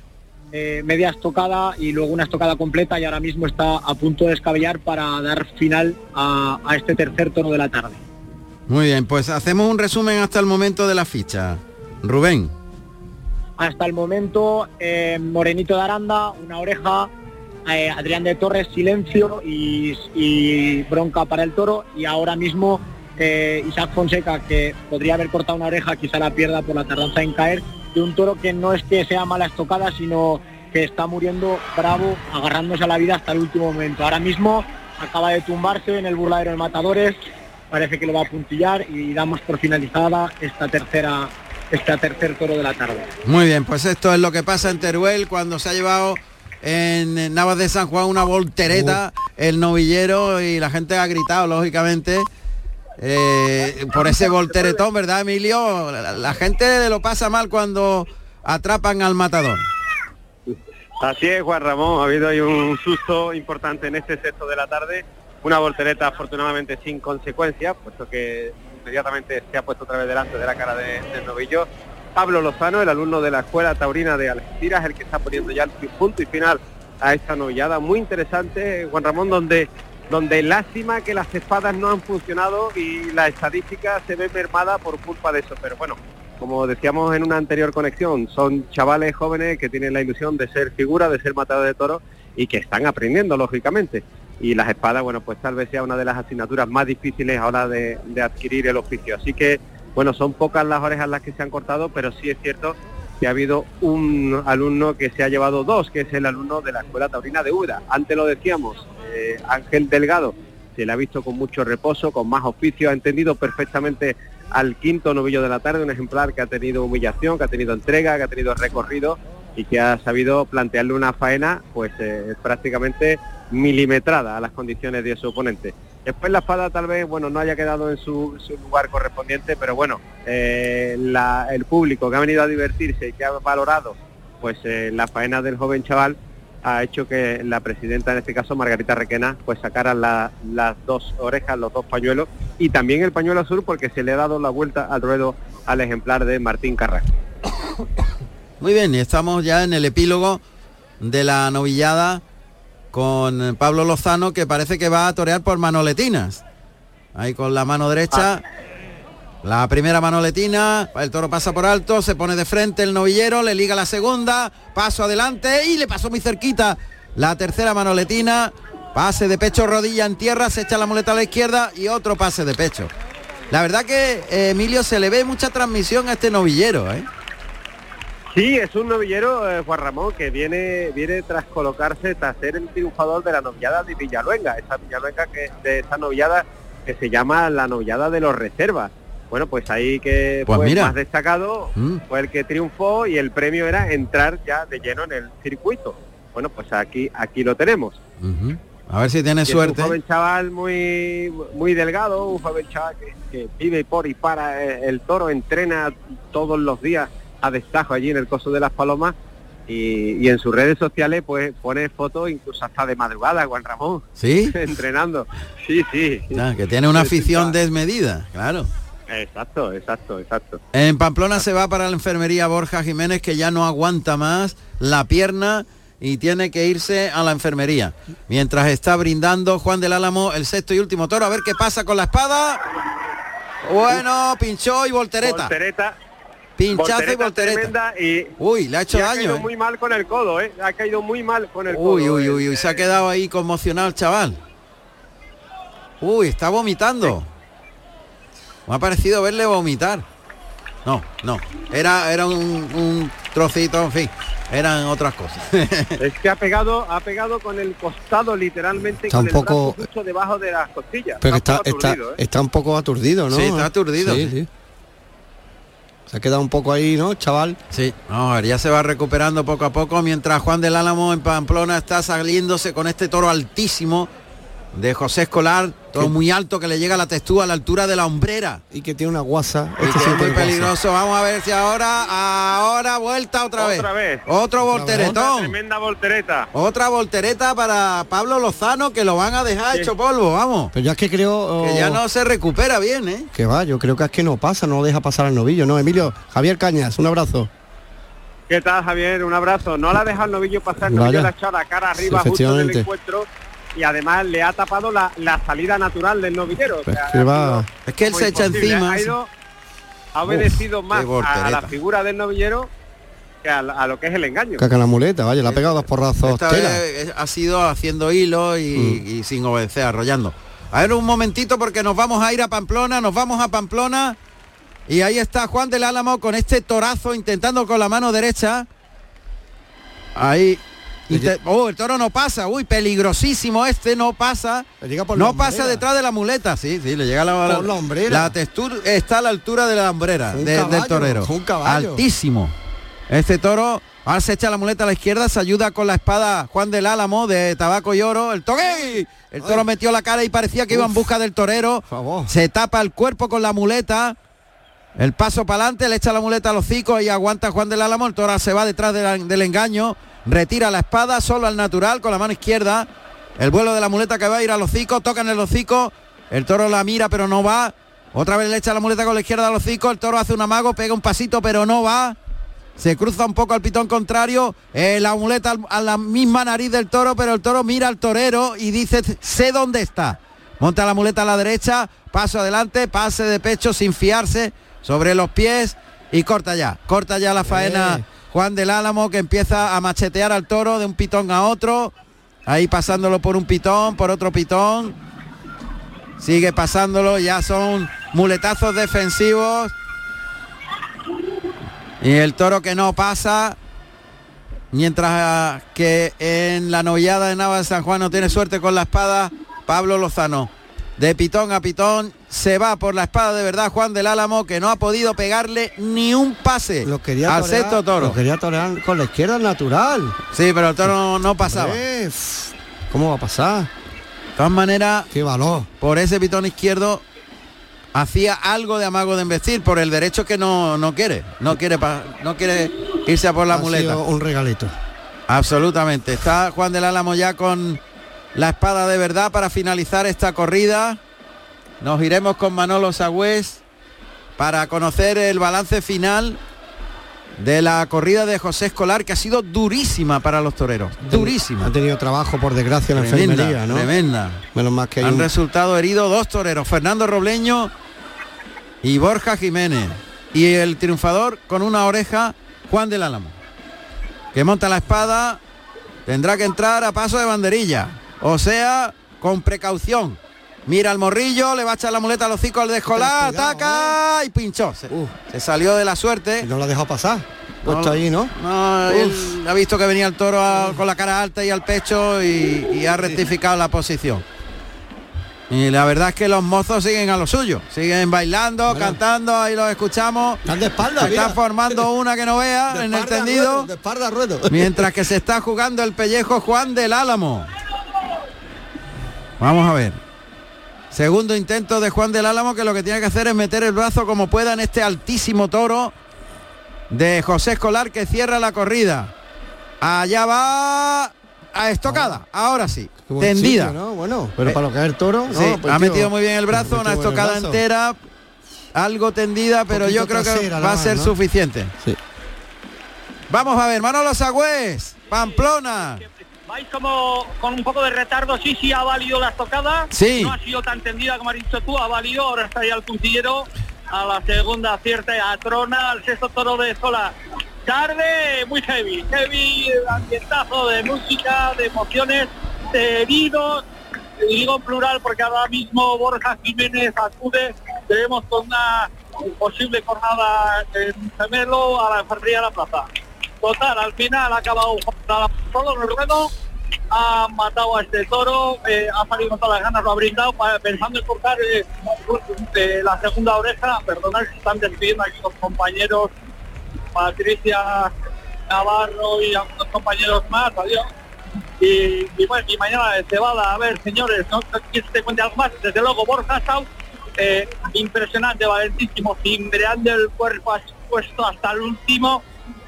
[SPEAKER 21] eh, media estocada y luego una estocada completa y ahora mismo está a punto de descabellar para dar final a, a este tercer tono de la tarde.
[SPEAKER 14] Muy bien, pues hacemos un resumen hasta el momento de la ficha. Rubén.
[SPEAKER 21] Hasta el momento, eh, Morenito de Aranda, una oreja, eh, Adrián de Torres, silencio y, bronca para el toro. Y ahora mismo eh, Isaac Fonseca, que podría haber cortado una oreja, quizá la pierda por la tardanza en caer, de un toro que no es que sea mala estocada, sino que está muriendo bravo, agarrándose a la vida hasta el último momento. Ahora mismo acaba de tumbarse en el burladero de matadores, parece que lo va a puntillar y damos por finalizada esta tercera este tercer toro de la tarde.
[SPEAKER 14] Muy bien, pues esto es lo que pasa en Teruel cuando se ha llevado en Navas de San Juan una voltereta, el novillero y la gente ha gritado, lógicamente, eh, por ese volteretón, ¿verdad, Emilio? La, la gente lo pasa mal cuando atrapan al matador.
[SPEAKER 17] Así es, Juan Ramón, ha habido ahí un susto importante en este sexto de la tarde, una voltereta afortunadamente sin consecuencias, puesto que inmediatamente se ha puesto otra vez delante de la cara de- del novillo. Pablo Lozano, el alumno de la Escuela Taurina de Algeciras, el que está poniendo ya el punto y final a esta novillada. Muy interesante, Juan Ramón, donde, donde lástima que las espadas no han funcionado y la estadística se ve mermada por culpa de eso. Pero bueno, como decíamos en una anterior conexión, son chavales jóvenes que tienen la ilusión de ser figura, de ser matadores de toros y que están aprendiendo, lógicamente. Y las espadas, bueno, pues tal vez sea una de las asignaturas más difíciles ahora de, de adquirir el oficio. Así que, bueno, son pocas las orejas las que se han cortado, pero sí es cierto que ha habido un alumno que se ha llevado dos, que es el alumno de la Escuela Taurina de Uda. Antes lo decíamos, eh, Ángel Delgado se le ha visto con mucho reposo, con más oficio, ha entendido perfectamente al quinto novillo de la tarde, un ejemplar que ha tenido humillación, que ha tenido entrega, que ha tenido recorrido y que ha sabido plantearle una faena pues eh, prácticamente milimetrada a las condiciones de su oponente. Después la espada tal vez bueno no haya quedado en su, lugar correspondiente, pero bueno, eh, el público que ha venido a divertirse y que ha valorado pues eh, la faena del joven chaval ha hecho que la presidenta, en este caso Margarita Requena, pues sacara la- las dos orejas, los dos pañuelos y también el pañuelo azul porque se le ha dado la vuelta al ruedo al ejemplar de Martín Carrasco.
[SPEAKER 14] Muy bien, estamos ya en el epílogo de la novillada con Pablo Lozano que parece que va a torear por manoletinas. Ahí con la mano derecha. La primera manoletina, el toro pasa por alto, se pone de frente el novillero, le liga la segunda, paso adelante y le pasó muy cerquita la tercera manoletina, pase de pecho, rodilla en tierra, se echa la muleta a la izquierda y otro pase de pecho. La verdad que eh, Emilio se le ve mucha transmisión a este novillero, ¿eh?
[SPEAKER 17] Sí, es un novillero, eh, Juan Ramón, que viene, viene tras colocarse, tras ser el triunfador de la novillada de Villaluenga, esa Villaluenga que, de esa novillada que se llama la novillada de los reservas. Bueno, pues ahí que
[SPEAKER 14] Pues
[SPEAKER 17] fue
[SPEAKER 14] mira.
[SPEAKER 17] más destacado
[SPEAKER 14] Mm.
[SPEAKER 17] fue el que triunfó y el premio era entrar ya de lleno en el circuito. Bueno, pues aquí, aquí lo tenemos.
[SPEAKER 14] A ver si tiene suerte.
[SPEAKER 17] Un joven chaval muy muy delgado, un joven chaval que, que vive por y para eh, el toro, entrena todos los días a destajo allí en el Coso de las Palomas y, y en sus redes sociales pues pone fotos incluso hasta de madrugada, Juan Ramón.
[SPEAKER 14] ¿Sí?
[SPEAKER 17] Entrenando. Sí, sí.
[SPEAKER 14] Ah, que tiene una afición desmedida, claro.
[SPEAKER 17] Exacto, exacto, exacto.
[SPEAKER 14] En Pamplona se va para la enfermería Borja Jiménez que ya no aguanta más la pierna y tiene que irse a la enfermería. Mientras está brindando Juan del Álamo el sexto y último toro. A ver qué pasa con la espada. Bueno, pinchó y voltereta.
[SPEAKER 17] Voltereta.
[SPEAKER 14] Pinchazo y
[SPEAKER 17] voltereta tremenda y,
[SPEAKER 14] Uy, le ha hecho
[SPEAKER 17] y ha
[SPEAKER 14] daño.
[SPEAKER 17] caído
[SPEAKER 14] ¿eh?
[SPEAKER 17] muy mal con el codo, ¿eh? Ha caído muy mal con el
[SPEAKER 14] Uy,
[SPEAKER 17] codo.
[SPEAKER 14] uy,
[SPEAKER 17] eh.
[SPEAKER 14] uy, uy, se ha quedado ahí conmocionado el chaval. Uy, está vomitando. Me ha parecido verle vomitar. No, no. Era, era un, un trocito, en fin. Eran otras cosas.
[SPEAKER 17] Es que ha pegado, ha pegado con el costado literalmente
[SPEAKER 16] Está
[SPEAKER 17] con
[SPEAKER 16] un
[SPEAKER 17] el
[SPEAKER 16] poco-
[SPEAKER 17] brazo justo debajo de las costillas.
[SPEAKER 16] Pero está, está,
[SPEAKER 17] aturdido, ¿eh?
[SPEAKER 16] está un poco aturdido, ¿no?
[SPEAKER 14] Sí, está aturdido,
[SPEAKER 16] Sí,
[SPEAKER 14] sí.
[SPEAKER 16] Se ha quedado un poco ahí, ¿no, chaval?
[SPEAKER 14] Sí, no, ya se va recuperando poco a poco mientras Juan del Álamo en Pamplona está saliéndose con este toro altísimo de José Escolar, toro muy alto que le llega a la textura a la altura de la hombrera.
[SPEAKER 16] Y que tiene una guasa.
[SPEAKER 14] Y que es muy peligroso. Vamos a ver si ahora, ahora vuelta otra vez.
[SPEAKER 17] Otra vez.
[SPEAKER 14] Otro
[SPEAKER 17] Otra
[SPEAKER 14] volteretón.
[SPEAKER 17] tremenda voltereta.
[SPEAKER 14] Otra voltereta para Pablo Lozano que lo van a dejar hecho polvo, vamos.
[SPEAKER 16] Pero ya es que creo...
[SPEAKER 14] Que ya no se recupera bien, ¿eh?
[SPEAKER 16] Que va, yo creo que es que no pasa, no deja pasar al novillo, ¿no? Emilio, Javier Cañas, un abrazo.
[SPEAKER 17] ¿Qué tal, Javier? Un abrazo. No la ha dejado el novillo pasar, el novillo
[SPEAKER 16] Vaya.
[SPEAKER 17] la cara
[SPEAKER 16] Sí,
[SPEAKER 17] arriba justo en el encuentro y además le ha tapado la, la salida natural del novillero. O
[SPEAKER 16] Pues
[SPEAKER 17] sea,
[SPEAKER 16] que
[SPEAKER 17] ha
[SPEAKER 16] va-
[SPEAKER 17] sido
[SPEAKER 14] Es que él se echa encima,
[SPEAKER 17] Ha,
[SPEAKER 14] sí.
[SPEAKER 17] ido- ha obedecido
[SPEAKER 14] Uf,
[SPEAKER 17] más a, la figura del novillero que a, lo que es el engaño.
[SPEAKER 16] Caca la muleta, vaya, le ha pegado dos porrazos.
[SPEAKER 14] Esta
[SPEAKER 16] tela.
[SPEAKER 14] vez ha sido haciendo hilo y, y sin obedecer, arrollando. A ver un momentito porque nos vamos a ir a Pamplona, nos vamos a Pamplona. Y ahí está Juan del Álamo con este torazo intentando con la mano derecha. Ahí Oh, el toro no pasa, uy, peligrosísimo este, no pasa.
[SPEAKER 16] por
[SPEAKER 14] no pasa detrás de la muleta, sí, sí, le llega la,
[SPEAKER 16] Por la.
[SPEAKER 14] La textura está a la altura de la hombrera de-
[SPEAKER 16] caballo,
[SPEAKER 14] del torero.
[SPEAKER 16] un caballo.
[SPEAKER 14] Altísimo. Este toro, ahora se echa la muleta a la izquierda, se ayuda con la espada Juan del Álamo de Tabaco y Oro. El toque. El toro metió la cara y parecía que iba en busca del torero. Se tapa el cuerpo con la muleta. El paso para adelante, le echa la muleta a los hocico y aguanta Juan del Álamo. El toro se va detrás de la- del engaño, retira la espada solo al natural con la mano izquierda. El vuelo de la muleta que va a ir al hocico, toca en el hocico. El toro la mira pero no va. Otra vez le echa la muleta con la izquierda al hocico. El toro hace un amago, pega un pasito pero no va. Se cruza un poco al pitón contrario. eh, la muleta a la misma nariz del toro, pero el toro mira al torero y dice, sé dónde está. Monta la muleta a la derecha, paso adelante, pase de pecho sin fiarse sobre los pies y corta ya. Corta ya la faena
[SPEAKER 16] Eh.
[SPEAKER 14] Juan del Álamo que empieza a machetear al toro de un pitón a otro. Ahí pasándolo por un pitón, por otro pitón. Sigue pasándolo, ya son muletazos defensivos. Y el toro que no pasa. Mientras que en la novillada de Nava de San Juan no tiene suerte con la espada, Pablo Lozano. De pitón a pitón se va por la espada de verdad Juan del Álamo que no ha podido pegarle ni un pase
[SPEAKER 16] Quería
[SPEAKER 14] al
[SPEAKER 16] torear-
[SPEAKER 14] sexto toro.
[SPEAKER 16] lo quería torear con la izquierda natural.
[SPEAKER 14] Sí, pero el toro no, no pasaba.
[SPEAKER 16] ¿Cómo va a pasar?
[SPEAKER 14] De todas maneras,
[SPEAKER 16] qué valor.
[SPEAKER 14] Por ese pitón izquierdo hacía algo de amago de embestir por el derecho que no, no quiere. No quiere no quiere irse a por la
[SPEAKER 16] Ha
[SPEAKER 14] muleta.
[SPEAKER 16] sido un regalito.
[SPEAKER 14] Absolutamente. Está Juan del Álamo ya con la espada de verdad para finalizar esta corrida. Nos iremos con Manolo Sagüés para conocer el balance final de la corrida de José Escolar que ha sido durísima para los toreros. Durísima.
[SPEAKER 16] Ha tenido trabajo, por desgracia, en la
[SPEAKER 14] Tremenda,
[SPEAKER 16] enfermería, ¿no?
[SPEAKER 14] tremenda.
[SPEAKER 16] Menos más que
[SPEAKER 14] Han
[SPEAKER 16] un-
[SPEAKER 14] resultado heridos dos toreros, Fernando Robleño y Borja Jiménez. Y el triunfador con una oreja, Juan del Álamo. Que monta la espada, tendrá que entrar a paso de banderilla. O sea, con precaución. Mira el morrillo, le va a echar la muleta al hocico al de Escolar, ataca y pinchó. Se, se salió de la suerte.
[SPEAKER 16] No lo ha dejado pasar. Puesto ahí, ¿no?
[SPEAKER 14] No, él ha visto que venía el toro a- con la cara alta y al pecho y, y ha rectificado la posición. Y la verdad es que los mozos siguen a lo suyo, siguen bailando, cantando, ahí los escuchamos.
[SPEAKER 16] Están de espalda,
[SPEAKER 14] Se están formando una que no vea
[SPEAKER 16] De
[SPEAKER 14] en el tendido.
[SPEAKER 16] ruedo, de espalda ruedo.
[SPEAKER 14] Mientras que se está jugando el pellejo Juan del Álamo. Vamos a ver. Segundo intento de Juan del Álamo que lo que tiene que hacer es meter el brazo como pueda en este altísimo toro de José Escolar que cierra la corrida. Allá va a estocada. Ahora sí. Tendida.
[SPEAKER 16] sitio, ¿no? Bueno, pero
[SPEAKER 14] Eh,
[SPEAKER 16] para lo que es el toro, ¿no?
[SPEAKER 14] Sí,
[SPEAKER 16] Pues,
[SPEAKER 14] ha
[SPEAKER 16] tío,
[SPEAKER 14] metido muy bien el brazo, una estocada
[SPEAKER 16] brazo.
[SPEAKER 14] entera, algo tendida, pero yo creo que va a ser suficiente.
[SPEAKER 16] Sí.
[SPEAKER 14] Vamos a ver, Manolo Sagüés, Pamplona.
[SPEAKER 22] Vais como con un poco de retardo, sí, sí ha valido la estocada.
[SPEAKER 14] Sí.
[SPEAKER 22] No ha sido tan tendida como has dicho tú, ha valido, ahora está ya el cuchillero. A la segunda acierta a Trona, al sexto toro de Sola. Tarde muy heavy, heavy ambientazo de música, de emociones, de heridos, y digo en plural porque ahora mismo Borja Jiménez acude, tenemos con una posible jornada en Gemelo a la enfermería de la plaza. Total, al final ha acabado todo el ruedo, ha matado a este toro, eh, ha salido todas las ganas, lo ha brindado pensando en cortar eh, la segunda oreja, perdonad si están despidiendo aquí los compañeros Patricia Navarro y algunos compañeros más, adiós. Y, y bueno, y mañana de cebada, a ver señores, no si te cuente algo más, desde luego Borja Sau, eh, impresionante, valentísimo, cimbreando el cuerpo puesto hasta el último,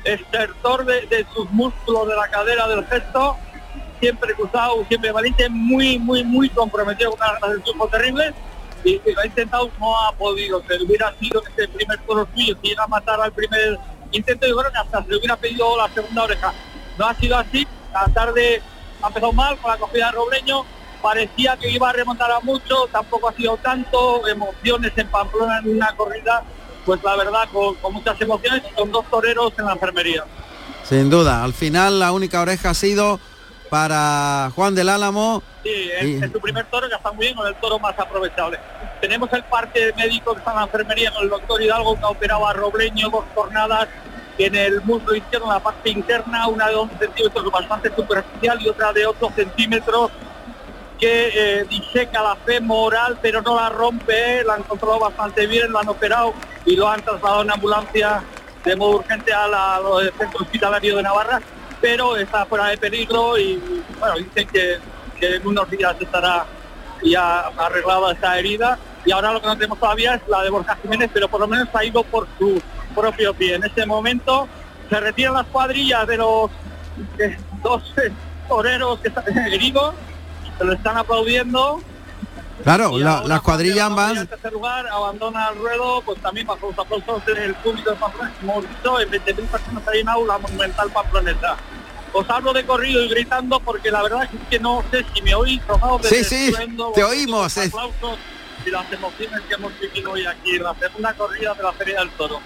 [SPEAKER 22] estertor de, sus músculos de la cadera del gesto, siempre cruzado, siempre valiente, muy, muy, muy comprometido con de triunfo terribles y que lo ha intentado, no ha podido, se hubiera sido ese primer toro suyo, si llega a matar al primer intento, yo creo que hasta se le hubiera pedido la segunda oreja. No ha sido así, la tarde ha empezado mal con la cogida de Robleño, parecía que iba a remontar a mucho, tampoco ha sido tanto, emociones en Pamplona en una corrida, pues la verdad con, con muchas emociones y con dos toreros en la enfermería.
[SPEAKER 14] Sin duda, al final la única oreja ha sido para Juan del Álamo.
[SPEAKER 22] Sí, es,
[SPEAKER 14] Y-
[SPEAKER 22] es su primer toro que está muy bien con el toro más aprovechable. Tenemos el parte médico que está en la enfermería con el doctor Hidalgo que ha operado a Robleño dos jornadas en el muslo izquierdo, en la parte interna, una de 11 centímetros bastante superficial y otra de 8 centímetros que eh, diseca la fe moral, pero no la rompe, la han controlado bastante bien, lo han operado y lo han trasladado en ambulancia de modo urgente al centro hospitalario de Navarra, pero está fuera de peligro y bueno, dicen que, que en unos días estará ya arreglada esta herida y ahora lo que no tenemos todavía es la de Borja Jiménez, pero por lo menos ha ido por su propio pie. En este momento se retiran las cuadrillas de los eh, dos eh, toreros que están heridos, se lo están aplaudiendo.
[SPEAKER 14] Claro, la- las cuadrillas van...
[SPEAKER 22] En tercer lugar, abandona el ruedo, pues también bajo los aplausos del público de Pamplona, como visto, en 20.000 personas ha llenado la monumental pamplonesa. Os hablo de corrido y gritando porque la verdad es que no sé si me oís, rodeado de
[SPEAKER 14] Sí, sí,
[SPEAKER 22] estruendo,
[SPEAKER 14] te
[SPEAKER 22] los
[SPEAKER 14] oímos, es-
[SPEAKER 22] aplausos y las emociones que hemos vivido hoy aquí en la segunda corrida de la Feria del Toro.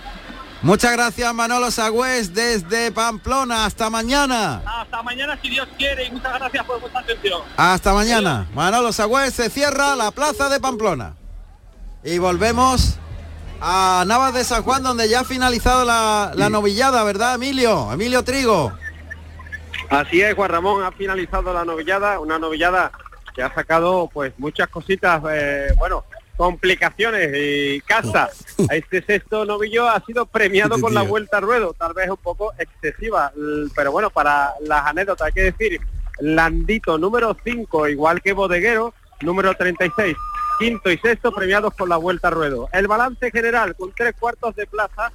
[SPEAKER 14] Muchas gracias Manolo Sagüez desde Pamplona. Hasta mañana.
[SPEAKER 22] Hasta mañana si Dios quiere y muchas gracias por vuestra atención.
[SPEAKER 14] Hasta mañana. Manolo Sagüez se cierra la plaza de Pamplona. Y volvemos a Navas de San Juan donde ya ha finalizado la, la novillada, ¿verdad, Emilio? Emilio Trigo.
[SPEAKER 17] Así es, Juan Ramón ha finalizado la novillada, una novillada que ha sacado pues muchas cositas, eh, bueno, complicaciones y casa. A este sexto novillo ha sido premiado con la vuelta al ruedo, tal vez un poco excesiva, pero bueno, para las anécdotas hay que decir, Landito número 5, igual que Bodeguero, número 36, quinto y sexto premiados con la vuelta al ruedo. El balance general con tres cuartos de plaza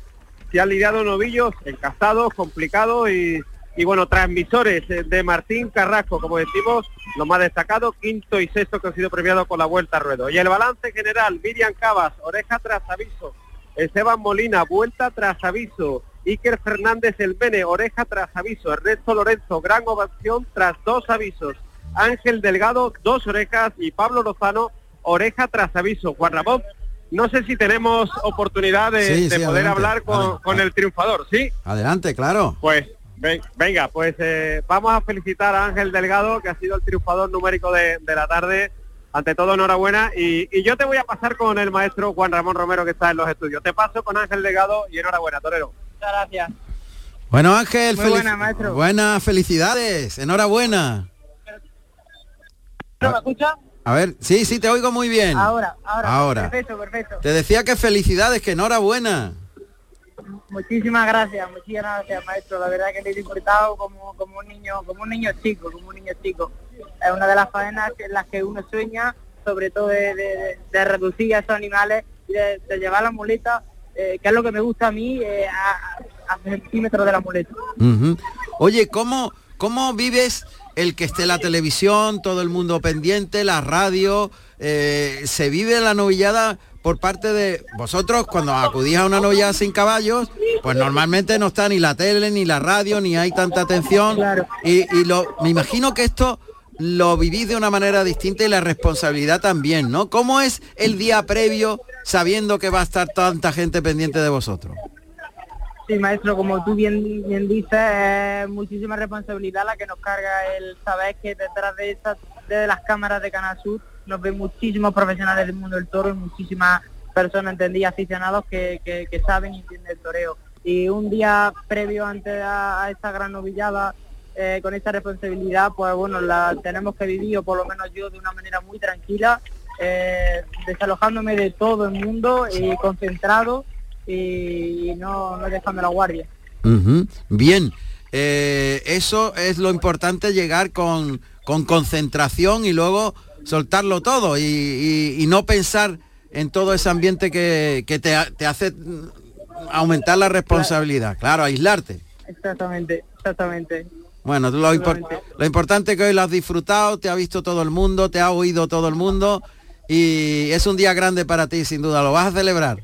[SPEAKER 17] se han lidiado novillos encastados, complicados y, y bueno, transmisores eh, de Martín Carrasco, como decimos, lo más destacado, quinto y sexto que han sido premiados con la vuelta al ruedo. Y el balance general, Miriam Cabas, oreja tras aviso, Esteban Molina, vuelta tras aviso, Iker Fernández El Bene, oreja tras aviso, Ernesto Lorenzo, gran ovación tras dos avisos, Ángel Delgado, dos orejas y Pablo Lozano, oreja tras aviso. Juan Ramón, no sé si tenemos oportunidad de,
[SPEAKER 14] Sí,
[SPEAKER 17] de
[SPEAKER 14] sí,
[SPEAKER 17] poder
[SPEAKER 14] adelante.
[SPEAKER 17] hablar con, con el triunfador, ¿sí?
[SPEAKER 14] Adelante, claro.
[SPEAKER 17] Pues venga, pues eh, vamos a felicitar a Ángel Delgado, que ha sido el triunfador numérico de, de la tarde. Ante todo, enhorabuena. Y, y yo te voy a pasar con el maestro Juan Ramón Romero, que está en los estudios. Te paso con Ángel Delgado y enhorabuena, Torero.
[SPEAKER 22] Muchas gracias.
[SPEAKER 14] Bueno, Ángel,
[SPEAKER 22] Muy buena, maestro.
[SPEAKER 14] buenas felicidades. Enhorabuena.
[SPEAKER 22] ¿No me escucha?
[SPEAKER 14] A ver, sí, sí, te oigo muy bien.
[SPEAKER 22] Ahora, ahora.
[SPEAKER 14] Ahora.
[SPEAKER 22] Perfecto, perfecto.
[SPEAKER 14] Te decía que felicidades, que enhorabuena.
[SPEAKER 22] Muchísimas gracias, muchísimas gracias maestro. La verdad que le he disfrutado como, como un niño, como un niño chico, como un niño chico. Es una de las faenas en las que uno sueña, sobre todo de, de- reducir a esos animales y de, llevar la muleta, eh, que es lo que me gusta a mí, eh, a, a centímetros de la muleta.
[SPEAKER 14] Oye, ¿cómo, ¿cómo vives el que esté la televisión, todo el mundo pendiente, la radio? eh, ¿Se vive la novillada por parte de vosotros cuando acudís a una novillada sin caballos? Pues normalmente no está ni la tele, ni la radio, ni hay tanta atención. Y, y lo, me imagino que esto lo vivís de una manera distinta y la responsabilidad también, ¿no? ¿Cómo es el día previo sabiendo que va a estar tanta gente pendiente de vosotros?
[SPEAKER 22] Sí, maestro, como tú bien, bien dices, es muchísima responsabilidad la que nos carga el saber que detrás de estas, de las cámaras de Canal Sur, nos ven muchísimos profesionales del mundo del toro y muchísimas personas entendidas, aficionados que, que- saben y entienden el toreo. Y un día previo antes a, esta gran novillada, eh, con esta responsabilidad, pues bueno, la tenemos que vivir, o por lo menos yo, de una manera muy tranquila, eh, desalojándome de todo el mundo y concentrado y no, no dejando la guardia.
[SPEAKER 14] Bien, Eh, eso es lo importante, llegar con, con concentración y luego soltarlo todo y, y- y no pensar en todo ese ambiente que, que te, te hace aumentar la responsabilidad. Claro, aislarte.
[SPEAKER 22] Exactamente, exactamente.
[SPEAKER 14] Bueno, lo, impor- lo importante es que hoy lo has disfrutado, te ha visto todo el mundo, te ha oído todo el mundo y es un día grande para ti, sin duda. ¿Lo vas a celebrar?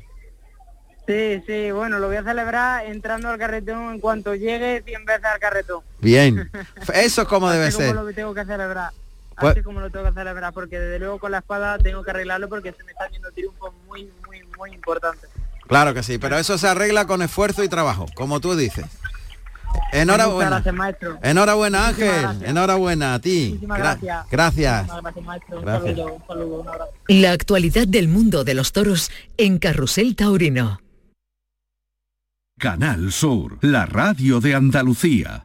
[SPEAKER 22] Sí, sí, bueno, lo voy a celebrar entrando al carretón en cuanto llegue 100 veces al carretón.
[SPEAKER 14] Bien. Eso es como debe ser.
[SPEAKER 22] como lo tengo que celebrar.
[SPEAKER 14] Pues-
[SPEAKER 22] Así como lo tengo que celebrar, porque desde luego con la espada tengo que arreglarlo porque se me están yendo triunfos muy, muy, muy importantes.
[SPEAKER 14] Claro que sí, pero eso se arregla con esfuerzo y trabajo, como tú dices.
[SPEAKER 22] Muchas
[SPEAKER 14] Enhorabuena.
[SPEAKER 22] gracias, maestro.
[SPEAKER 14] Enhorabuena, Ángel.
[SPEAKER 22] gracias.
[SPEAKER 14] Enhorabuena a ti.
[SPEAKER 22] Muchísimas
[SPEAKER 14] Gra-
[SPEAKER 22] gracias.
[SPEAKER 14] Gracias.
[SPEAKER 22] Muchísimas gracias, maestro. Un
[SPEAKER 14] Gracias.
[SPEAKER 22] saludo, un saludo, un abrazo.
[SPEAKER 5] La actualidad del mundo de los toros en Carrusel Taurino.
[SPEAKER 8] Canal Sur, la radio de Andalucía.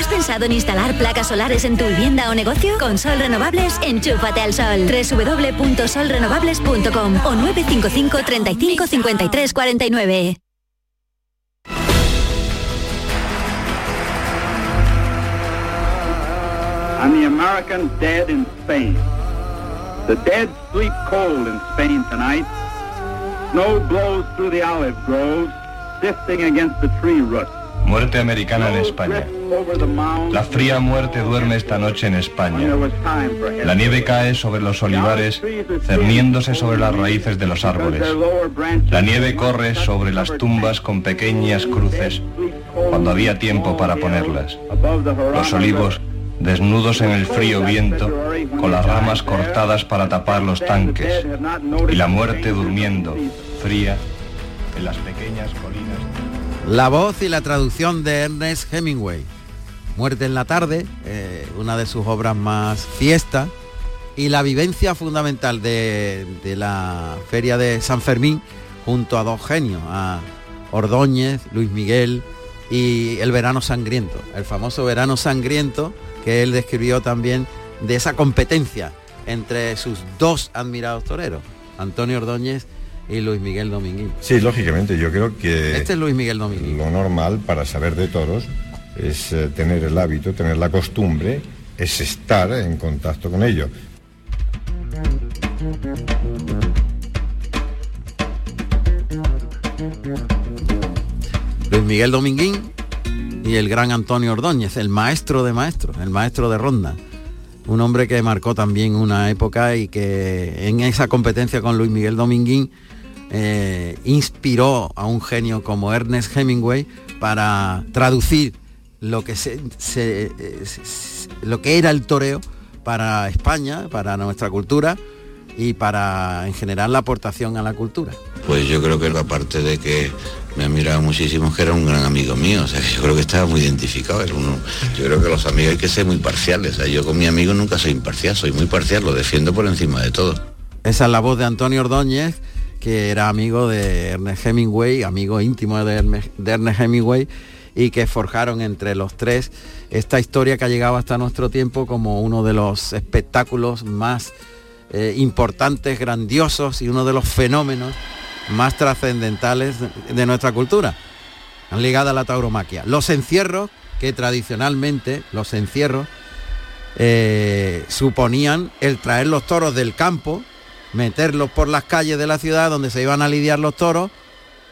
[SPEAKER 10] ¿Has pensado en instalar placas solares en tu vivienda o negocio? Con Sol Renovables, enchúfate al sol. www.solrenovables.com o 955 35 53 49.
[SPEAKER 23] and the American dead in Spain. The dead sleep cold in Spain tonight. Snow blows through the olive groves, sifting against the tree roots.
[SPEAKER 24] Muerte americana en España. La fría muerte duerme esta noche en España. La nieve cae sobre los olivares, cerniéndose sobre las raíces de los árboles. La nieve corre sobre las tumbas con pequeñas cruces, cuando había tiempo para ponerlas. Los olivos, desnudos en el frío viento, con las ramas cortadas para tapar los tanques. Y la muerte durmiendo, fría, en las pequeñas colinas.
[SPEAKER 14] La voz y la traducción de Ernest Hemingway. Muerte en la tarde, eh, una de sus obras más fiesta, y la vivencia fundamental de, de la feria de San Fermín junto a dos genios, a Ordóñez, Luis Miguel y el verano sangriento, el famoso verano sangriento que él describió también de esa competencia entre sus dos admirados toreros, Antonio Ordóñez y Luis Miguel Dominguín.
[SPEAKER 25] Sí, lógicamente, yo creo que...
[SPEAKER 14] Este es Luis Miguel Dominguín.
[SPEAKER 25] Lo normal para saber de toros es eh, tener el hábito, tener la costumbre, es estar en contacto con ellos.
[SPEAKER 14] Luis Miguel Dominguín y el gran Antonio Ordóñez, el maestro de maestros, el maestro de ronda. Un hombre que marcó también una época y que en esa competencia con Luis Miguel Dominguín eh, inspiró a un genio como Ernest Hemingway para traducir lo que, se, se- eh, se- lo que era el toreo para España, para nuestra cultura y para en general la aportación a la cultura.
[SPEAKER 19] Pues yo creo que aparte de que me admiraba muchísimo, que era un gran amigo mío, o sea, que yo creo que estaba muy identificado. Era uno, yo creo que los amigos hay que ser muy parciales. o sea, yo con mi amigo nunca soy imparcial, soy muy parcial, lo defiendo por encima de todo.
[SPEAKER 14] Esa es la voz de Antonio Ordóñez, que era amigo de Ernest Hemingway, amigo íntimo de Ernest, Hemingway, y que forjaron entre los tres esta historia que ha llegado hasta nuestro tiempo como uno de los espectáculos más eh, importantes, grandiosos y uno de los fenómenos más trascendentales de, de nuestra cultura, ligada a la tauromaquia. Los encierros, que tradicionalmente, los encierros, eh, suponían el traer los toros del campo, meterlos por las calles de la ciudad donde se iban a lidiar los toros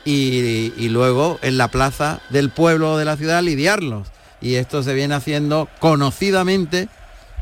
[SPEAKER 14] y, luego en la plaza del pueblo de la ciudad lidiarlos. Y esto se viene haciendo conocidamente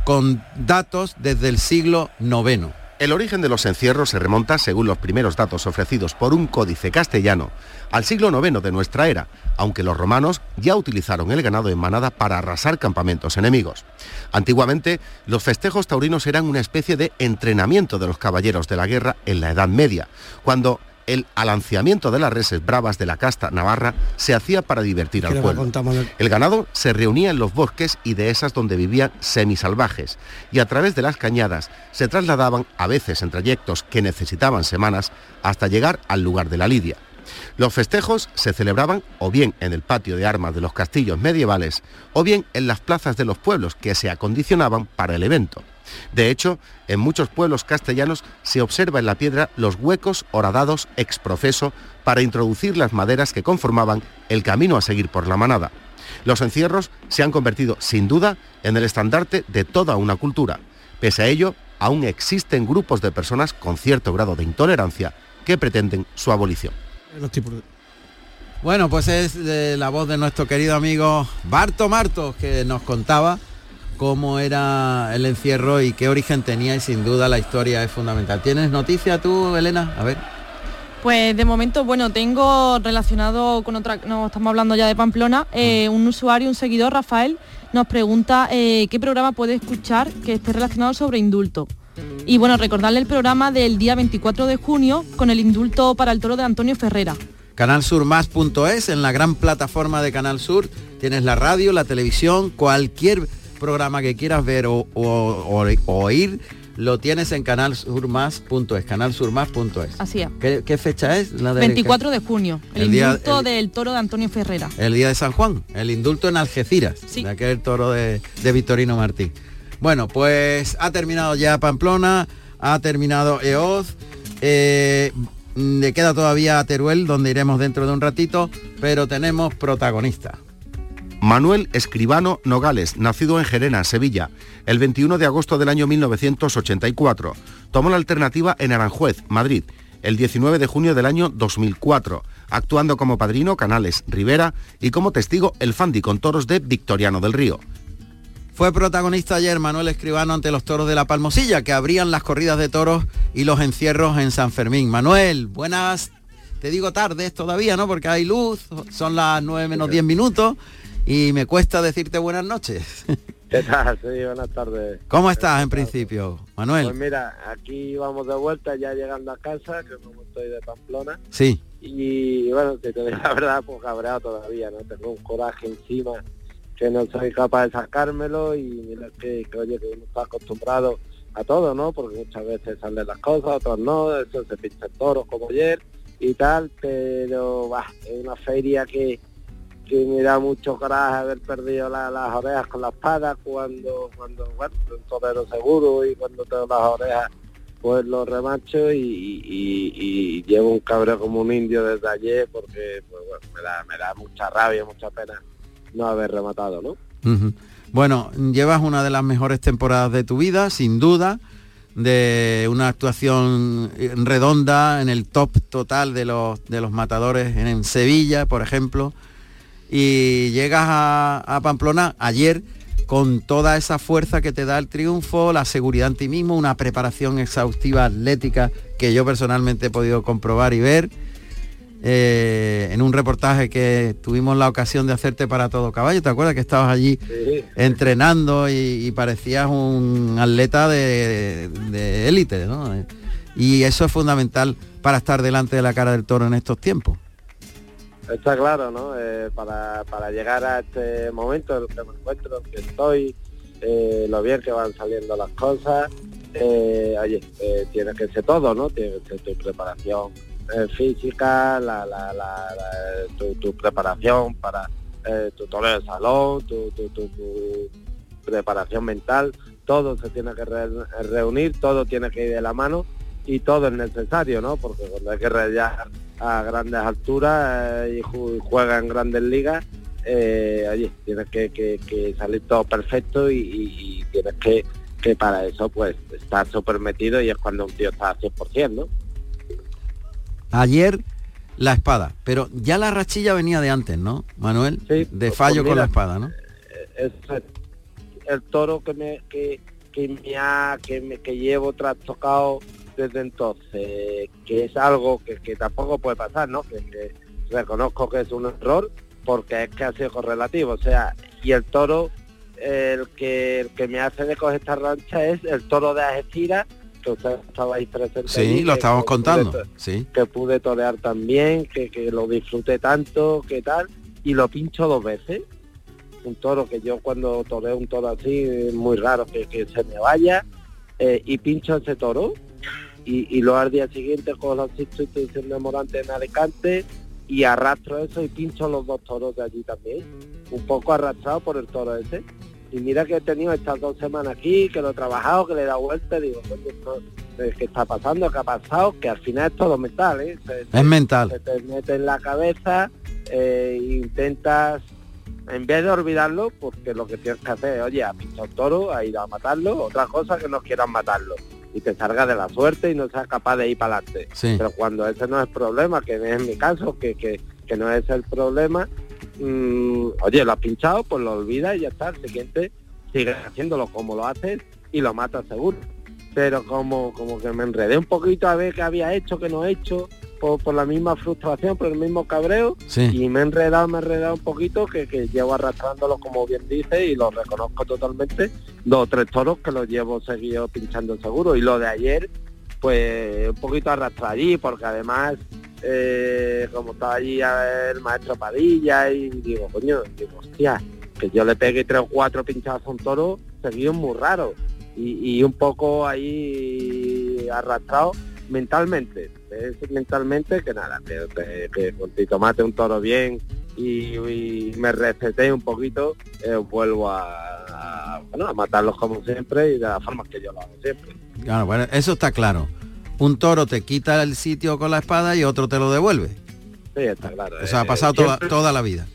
[SPEAKER 14] con datos desde el siglo IX.
[SPEAKER 26] El origen de los encierros se remonta, según los primeros datos ofrecidos por un códice castellano, al siglo IX de nuestra era, aunque los romanos ya utilizaron el ganado en manada para arrasar campamentos enemigos. Antiguamente, los festejos taurinos eran una especie de entrenamiento de los caballeros de la guerra en la Edad Media, cuando el alanciamiento de las reses bravas de la casta navarra se hacía para divertir al pueblo. El ganado se reunía en los bosques y dehesas donde vivían semisalvajes y a través de las cañadas se trasladaban a veces en trayectos que necesitaban semanas hasta llegar al lugar de la lidia. Los festejos se celebraban o bien en el patio de armas de los castillos medievales o bien en las plazas de los pueblos que se acondicionaban para el evento. De hecho, en muchos pueblos castellanos se observa en la piedra los huecos horadados ex profeso para introducir las maderas que conformaban el camino a seguir por la manada. Los encierros se han convertido, sin duda, en el estandarte de toda una cultura. Pese a ello, aún existen grupos de personas con cierto grado de intolerancia que pretenden su abolición.
[SPEAKER 14] Bueno, pues es de la voz de nuestro querido amigo Barto Martos que nos contaba cómo era el encierro y qué origen tenía y sin duda la historia es fundamental. ¿Tienes noticia tú, Elena? A ver.
[SPEAKER 15] Pues de momento, bueno, tengo relacionado con otra, no estamos hablando ya de Pamplona, eh, un usuario, un seguidor, Rafael, nos pregunta eh, qué programa puede escuchar que esté relacionado sobre indulto. Y bueno, recordarle el programa del día 24 de junio con el indulto para el toro de Antonio Ferrera.
[SPEAKER 14] Canalsurmás.es, en la gran plataforma de Canal Sur, tienes la radio, la televisión, cualquier programa que quieras ver o, o- o- o oír, lo tienes en canalsurmás.es, canalsurmás.es.
[SPEAKER 15] Así es.
[SPEAKER 14] ¿Qué, qué fecha es? La de-
[SPEAKER 15] 24 de junio, el,
[SPEAKER 14] El día-
[SPEAKER 15] indulto
[SPEAKER 14] el-
[SPEAKER 15] del toro de Antonio Ferrera.
[SPEAKER 14] El día de San Juan, el indulto en Algeciras, de aquel toro de, de Victorino Martín. Bueno, pues ha terminado ya Pamplona, ha terminado Eoz, eh, mm, le queda todavía Teruel, donde iremos dentro de un ratito, pero tenemos protagonista.
[SPEAKER 26] Manuel Escribano Nogales, nacido en Gerena, Sevilla, el 21 de agosto del año 1984. Tomó la alternativa en Aranjuez, Madrid, el 19 de junio del año 2004, actuando como padrino Canales Rivera y como testigo el Fandi con toros de Victoriano del Río.
[SPEAKER 14] Fue protagonista ayer Manuel Escribano ante los toros de la Palmosilla, que abrían las corridas de toros y los encierros en San Fermín. Manuel, buenas, te digo tardes todavía, ¿no? Porque hay luz, son las 9 menos 10 minutos y me cuesta decirte buenas noches.
[SPEAKER 17] ¿Qué tal? Sí, buenas tardes.
[SPEAKER 14] ¿Cómo estás en principio, Manuel?
[SPEAKER 17] Pues mira, aquí vamos de vuelta, ya llegando a casa, que como estoy de Pamplona.
[SPEAKER 14] Sí.
[SPEAKER 17] Y bueno, si te digo la verdad, pues cabreado todavía, ¿no? Tengo un coraje encima que no soy capaz de sacármelo y mira que, oye, que uno está acostumbrado a todo, ¿no? Porque muchas veces salen las cosas, otras no, eso se pinchan toros como ayer y tal, pero bah, es una feria que, que me da mucho coraje haber perdido la- las orejas con la espada cuando, cuando bueno, un torero seguro y cuando tengo las orejas pues lo remacho y- y llevo un cabreo como un indio desde ayer porque pues, bueno, me, da, me da mucha rabia, mucha pena no haber rematado, ¿no?
[SPEAKER 14] Bueno, llevas una de las mejores temporadas de tu vida, sin duda, de una actuación eh, redonda en el top total de los, de los matadores en, Sevilla, por ejemplo, y llegas a, a Pamplona ayer con toda esa fuerza que te da el triunfo, la seguridad en ti mismo, una preparación exhaustiva atlética que yo personalmente he podido comprobar y ver eh, en un reportaje que tuvimos la ocasión de hacerte para todo caballo. ¿Te acuerdas que estabas allí
[SPEAKER 17] Sí.
[SPEAKER 14] entrenando y, y parecías un atleta de de élite, ¿no? Y eso es fundamental para estar delante de la cara del toro en estos tiempos.
[SPEAKER 17] Está claro, ¿no? Eh, para, para llegar a este momento en el que me encuentro, en que estoy, eh, lo bien que van saliendo las cosas, oye, tiene que ser todo, ¿no? Tiene que ser tu preparación eh, física, la, la, la- tu, tu preparación para eh, tu torneo de salón, tu, tu- tu- preparación mental, todo se tiene que re- reunir, todo tiene que ir de la mano y todo es necesario, ¿no? Porque cuando hay que rayar a grandes alturas eh, y ju- juega en grandes ligas, oye, tienes que, salir todo perfecto y, tienes que, que para eso pues estar súper metido y es cuando un tío está al 100%, ¿no?
[SPEAKER 14] Ayer la espada, pero ya la rachilla venía de antes, ¿no, Manuel? de fallo
[SPEAKER 17] pues
[SPEAKER 14] con la espada, ¿no?
[SPEAKER 17] es el toro que me que, que me ha que me que llevo trastocado desde entonces que es algo que, que tampoco puede pasar no que, que reconozco que es un error porque es que ha sido correlativo o sea y el toro el que el que me hace de coger esta rancha es el toro de Algeciras que estabais presentes
[SPEAKER 14] Sí,
[SPEAKER 17] allí,
[SPEAKER 14] lo
[SPEAKER 17] que-
[SPEAKER 14] estábamos
[SPEAKER 17] que
[SPEAKER 14] contando,
[SPEAKER 17] pude-
[SPEAKER 14] sí.
[SPEAKER 17] que pude torear también, que, que lo disfruté tanto, que tal, y lo pincho dos veces. Un toro que yo cuando toreo un toro así, es muy raro que, que se me vaya, eh, y pincho ese toro, y, y luego al día siguiente con la sustitución de Morante en Alicante, y arrastro eso y pincho los dos toros de allí también, un poco arrastrado por el toro ese. Y mira que he tenido estas dos semanas aquí, que lo he trabajado, que le he dado vuelta, digo, coño, eh, ¿qué está pasando? ¿Qué ha pasado? Que al final es todo mental, ¿eh? Se-
[SPEAKER 14] Es mental.
[SPEAKER 17] se te mete en la cabeza eh, intentas en vez de olvidarlo porque lo que tienes que hacer es oye a pinchar un toro a ir a matarlo otra cosa que no quieras matarlo y te salga de la suerte y no seas capaz de ir para adelante
[SPEAKER 14] Sí.
[SPEAKER 17] pero cuando ese no es problema que es mi caso que, que, que no es el problema mm, oye lo has pinchado pues lo olvidas y ya está el siguiente sigues haciéndolo como lo haces y lo matas seguro pero como como que me enredé un poquito a ver qué había hecho, qué no he hecho, por, por la misma frustración, por el mismo cabreo
[SPEAKER 14] Sí.
[SPEAKER 17] y me he enredado, me he enredado un poquito que, que llevo arrastrándolo como bien dice y lo reconozco totalmente. Dos o tres toros que los llevo seguido pinchando seguro y lo de ayer pues un poquito arrastrar allí porque además eh, como estaba allí el maestro Padilla y digo, coño, digo, hostia, que yo le pegue tres o cuatro pinchazos a un toro seguido muy raro y, un poco ahí arrastrado mentalmente mentalmente que nada que, que, que con Tito mate un toro bien y, me respeté un poquito eh, vuelvo a, a, matarlos como siempre y de las formas que yo lo hago siempre
[SPEAKER 14] Claro, bueno, eso está claro. Un toro te quita el sitio con la espada y otro te lo devuelve.
[SPEAKER 17] sí está claro
[SPEAKER 14] Eso ha
[SPEAKER 17] Eh,
[SPEAKER 14] pasado toda, toda la vida.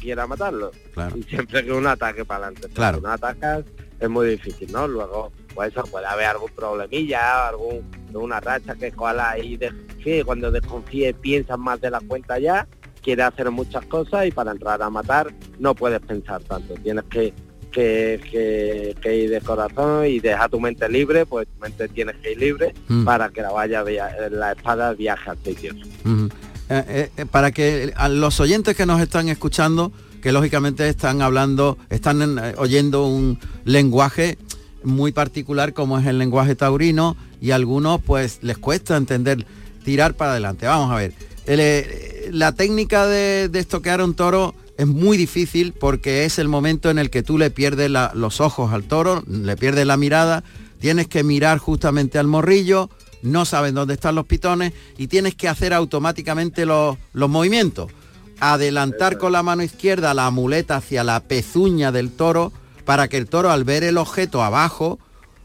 [SPEAKER 17] quiera matarlo
[SPEAKER 14] Claro.
[SPEAKER 17] y siempre que un ataque para adelante
[SPEAKER 14] Claro.
[SPEAKER 17] no atacas es muy difícil no luego pues eso puede haber algún problemilla algún una racha que cola ahí desconfíe cuando desconfíe piensas más de la cuenta ya quiere hacer muchas cosas y para entrar a matar no puedes pensar tanto tienes que que, que, que ir de corazón y deja tu mente libre pues tu mente tienes que ir libre
[SPEAKER 14] Mm.
[SPEAKER 17] para que la vaya la espada viaje al sitio.
[SPEAKER 14] Eh, eh, eh, para que a los oyentes que nos están escuchando, que lógicamente están hablando, están eh, oyendo un lenguaje muy particular como es el lenguaje taurino y a algunos pues les cuesta entender tirar para adelante. Vamos a ver, el, la técnica de, de estoquear un toro es muy difícil porque es el momento en el que tú le pierdes la- los ojos al toro, le pierdes la mirada, tienes que mirar justamente al morrillo, no sabes dónde están los pitones y tienes que hacer automáticamente los, los movimientos. Adelantar con la mano izquierda la muleta hacia la pezuña del toro para que el toro al ver el objeto abajo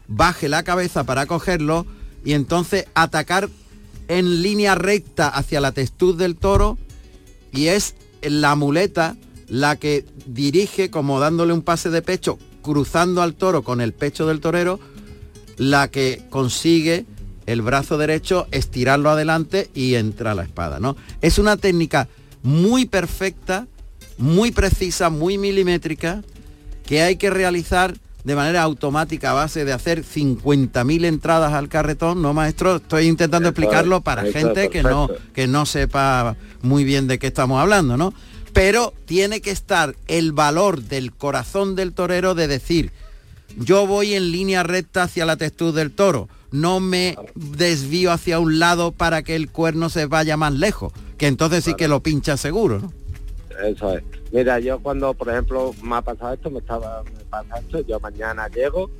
[SPEAKER 14] baje la cabeza para cogerlo y entonces atacar en línea recta hacia la testuz del toro y es la muleta la que dirige como dándole un pase de pecho cruzando al toro con el pecho del torero la que consigue el brazo derecho estirarlo adelante y entra la espada ¿no? es una técnica muy perfecta muy precisa muy milimétrica que hay que realizar de manera automática a base de hacer 50.000 entradas al carretón, ¿no, maestro? Estoy intentando explicarlo para gente que no, que no sepa muy bien de qué estamos hablando, ¿no? Pero tiene que estar el valor del corazón del torero de decir, yo voy en línea recta hacia la testuz del toro, no me desvío hacia un lado para que el cuerno se vaya más lejos, que entonces sí que lo pincha seguro, ¿no?
[SPEAKER 17] Eso es. Mira, yo cuando, por ejemplo, me ha pasado esto, me estaba, me pasa esto, yo mañana llego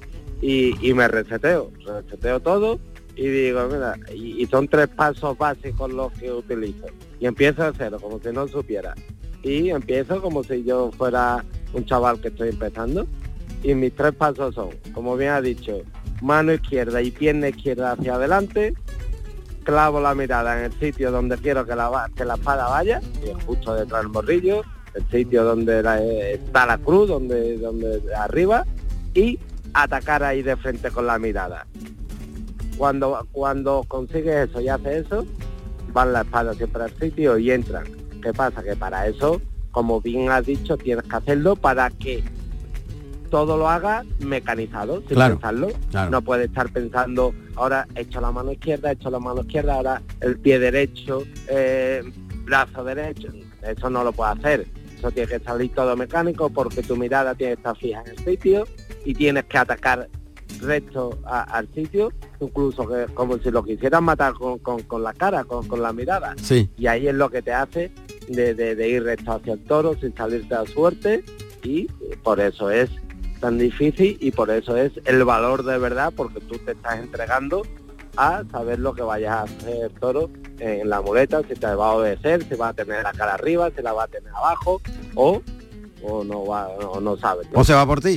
[SPEAKER 17] y, me reseteo, reseteo todo y digo, mira, y, son tres pasos básicos los que utilizo. Y empiezo de cero, como si no supiera. Y empiezo como si yo fuera un chaval que estoy empezando. Y mis tres pasos son, como bien ha dicho, mano izquierda y pierna izquierda hacia adelante, clavo la mirada en el sitio donde quiero que la, que la espada vaya, y justo detrás del morrillo, el sitio donde la- eh, está la cruz, donde, donde arriba, y atacar ahí de frente con la mirada. Cuando, cuando consigues eso y haces eso, van la espada siempre al sitio y entran. ¿Qué pasa? Que para eso, como bien has dicho, tienes que hacerlo para que todo lo haga mecanizado, sin
[SPEAKER 14] Claro,
[SPEAKER 17] pensarlo.
[SPEAKER 14] claro.
[SPEAKER 17] No puede estar pensando, ahora he hecho la mano izquierda, he hecho la mano izquierda, ahora el pie derecho, eh, brazo derecho. Eso no lo puede hacer. Eso tiene que salir todo mecánico porque tu mirada tiene que estar fija en el sitio y tienes que atacar recto a- al sitio, incluso que como si lo quisieras matar con, con- con la cara, con, con la mirada.
[SPEAKER 14] Sí.
[SPEAKER 17] Y ahí es lo que te hace de, de- de ir recto hacia el toro sin salirte a suerte y por eso es tan difícil y por eso es el valor de verdad porque tú te estás entregando a saber lo que vayas a hacer toro en la muleta, si te va a obedecer, si va a tener la cara arriba, si la va a tener abajo o, o no va o no sabes. ¿no?
[SPEAKER 14] O se va por ti.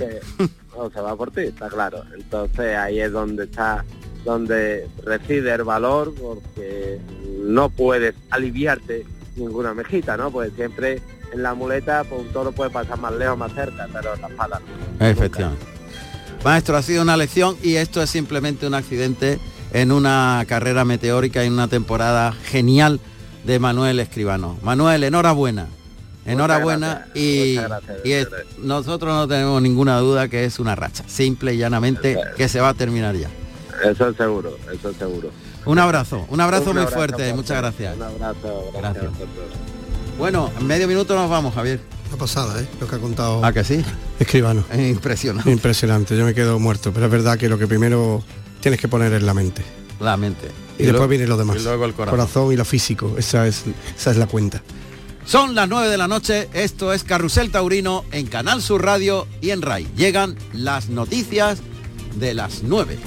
[SPEAKER 17] O se va por ti, está claro. Entonces ahí es donde está donde reside el valor porque no puedes aliviarte ninguna mejita, ¿no? Pues siempre en la muleta pues un toro puede pasar más lejos, más cerca, pero en la espada no.
[SPEAKER 14] Efectivamente. Maestro, ha sido una lección y esto es simplemente un accidente en una carrera meteórica, en una temporada genial de Manuel Escribano. Manuel, enhorabuena. Enhorabuena
[SPEAKER 17] gracias,
[SPEAKER 14] y,
[SPEAKER 17] gracias,
[SPEAKER 14] y es- nosotros no tenemos ninguna duda que es una racha, simple y llanamente que se va a terminar ya.
[SPEAKER 17] Eso es seguro, eso es seguro.
[SPEAKER 14] Un abrazo, un abrazo
[SPEAKER 17] Un
[SPEAKER 14] muy
[SPEAKER 17] abrazo
[SPEAKER 14] fuerte,
[SPEAKER 17] fuerte.
[SPEAKER 14] muchas gracias.
[SPEAKER 17] Un abrazo, gracias.
[SPEAKER 14] Bueno, en medio minuto nos vamos, Javier.
[SPEAKER 16] Una pasada, ¿eh? Lo que ha contado
[SPEAKER 14] ¿A que sí?
[SPEAKER 16] Escribano.
[SPEAKER 14] Es impresionante.
[SPEAKER 16] Impresionante, yo me quedo muerto, pero es verdad que lo que primero tienes que poner es la mente.
[SPEAKER 14] La mente.
[SPEAKER 16] Y, después
[SPEAKER 14] luego-
[SPEAKER 16] viene lo demás.
[SPEAKER 14] Y luego el corazón.
[SPEAKER 16] y lo físico, esa es, esa es la cuenta.
[SPEAKER 14] Son las 9 de la noche, esto es Carrusel Taurino en Canal Sur Radio y en RAI. Llegan las noticias de las 9.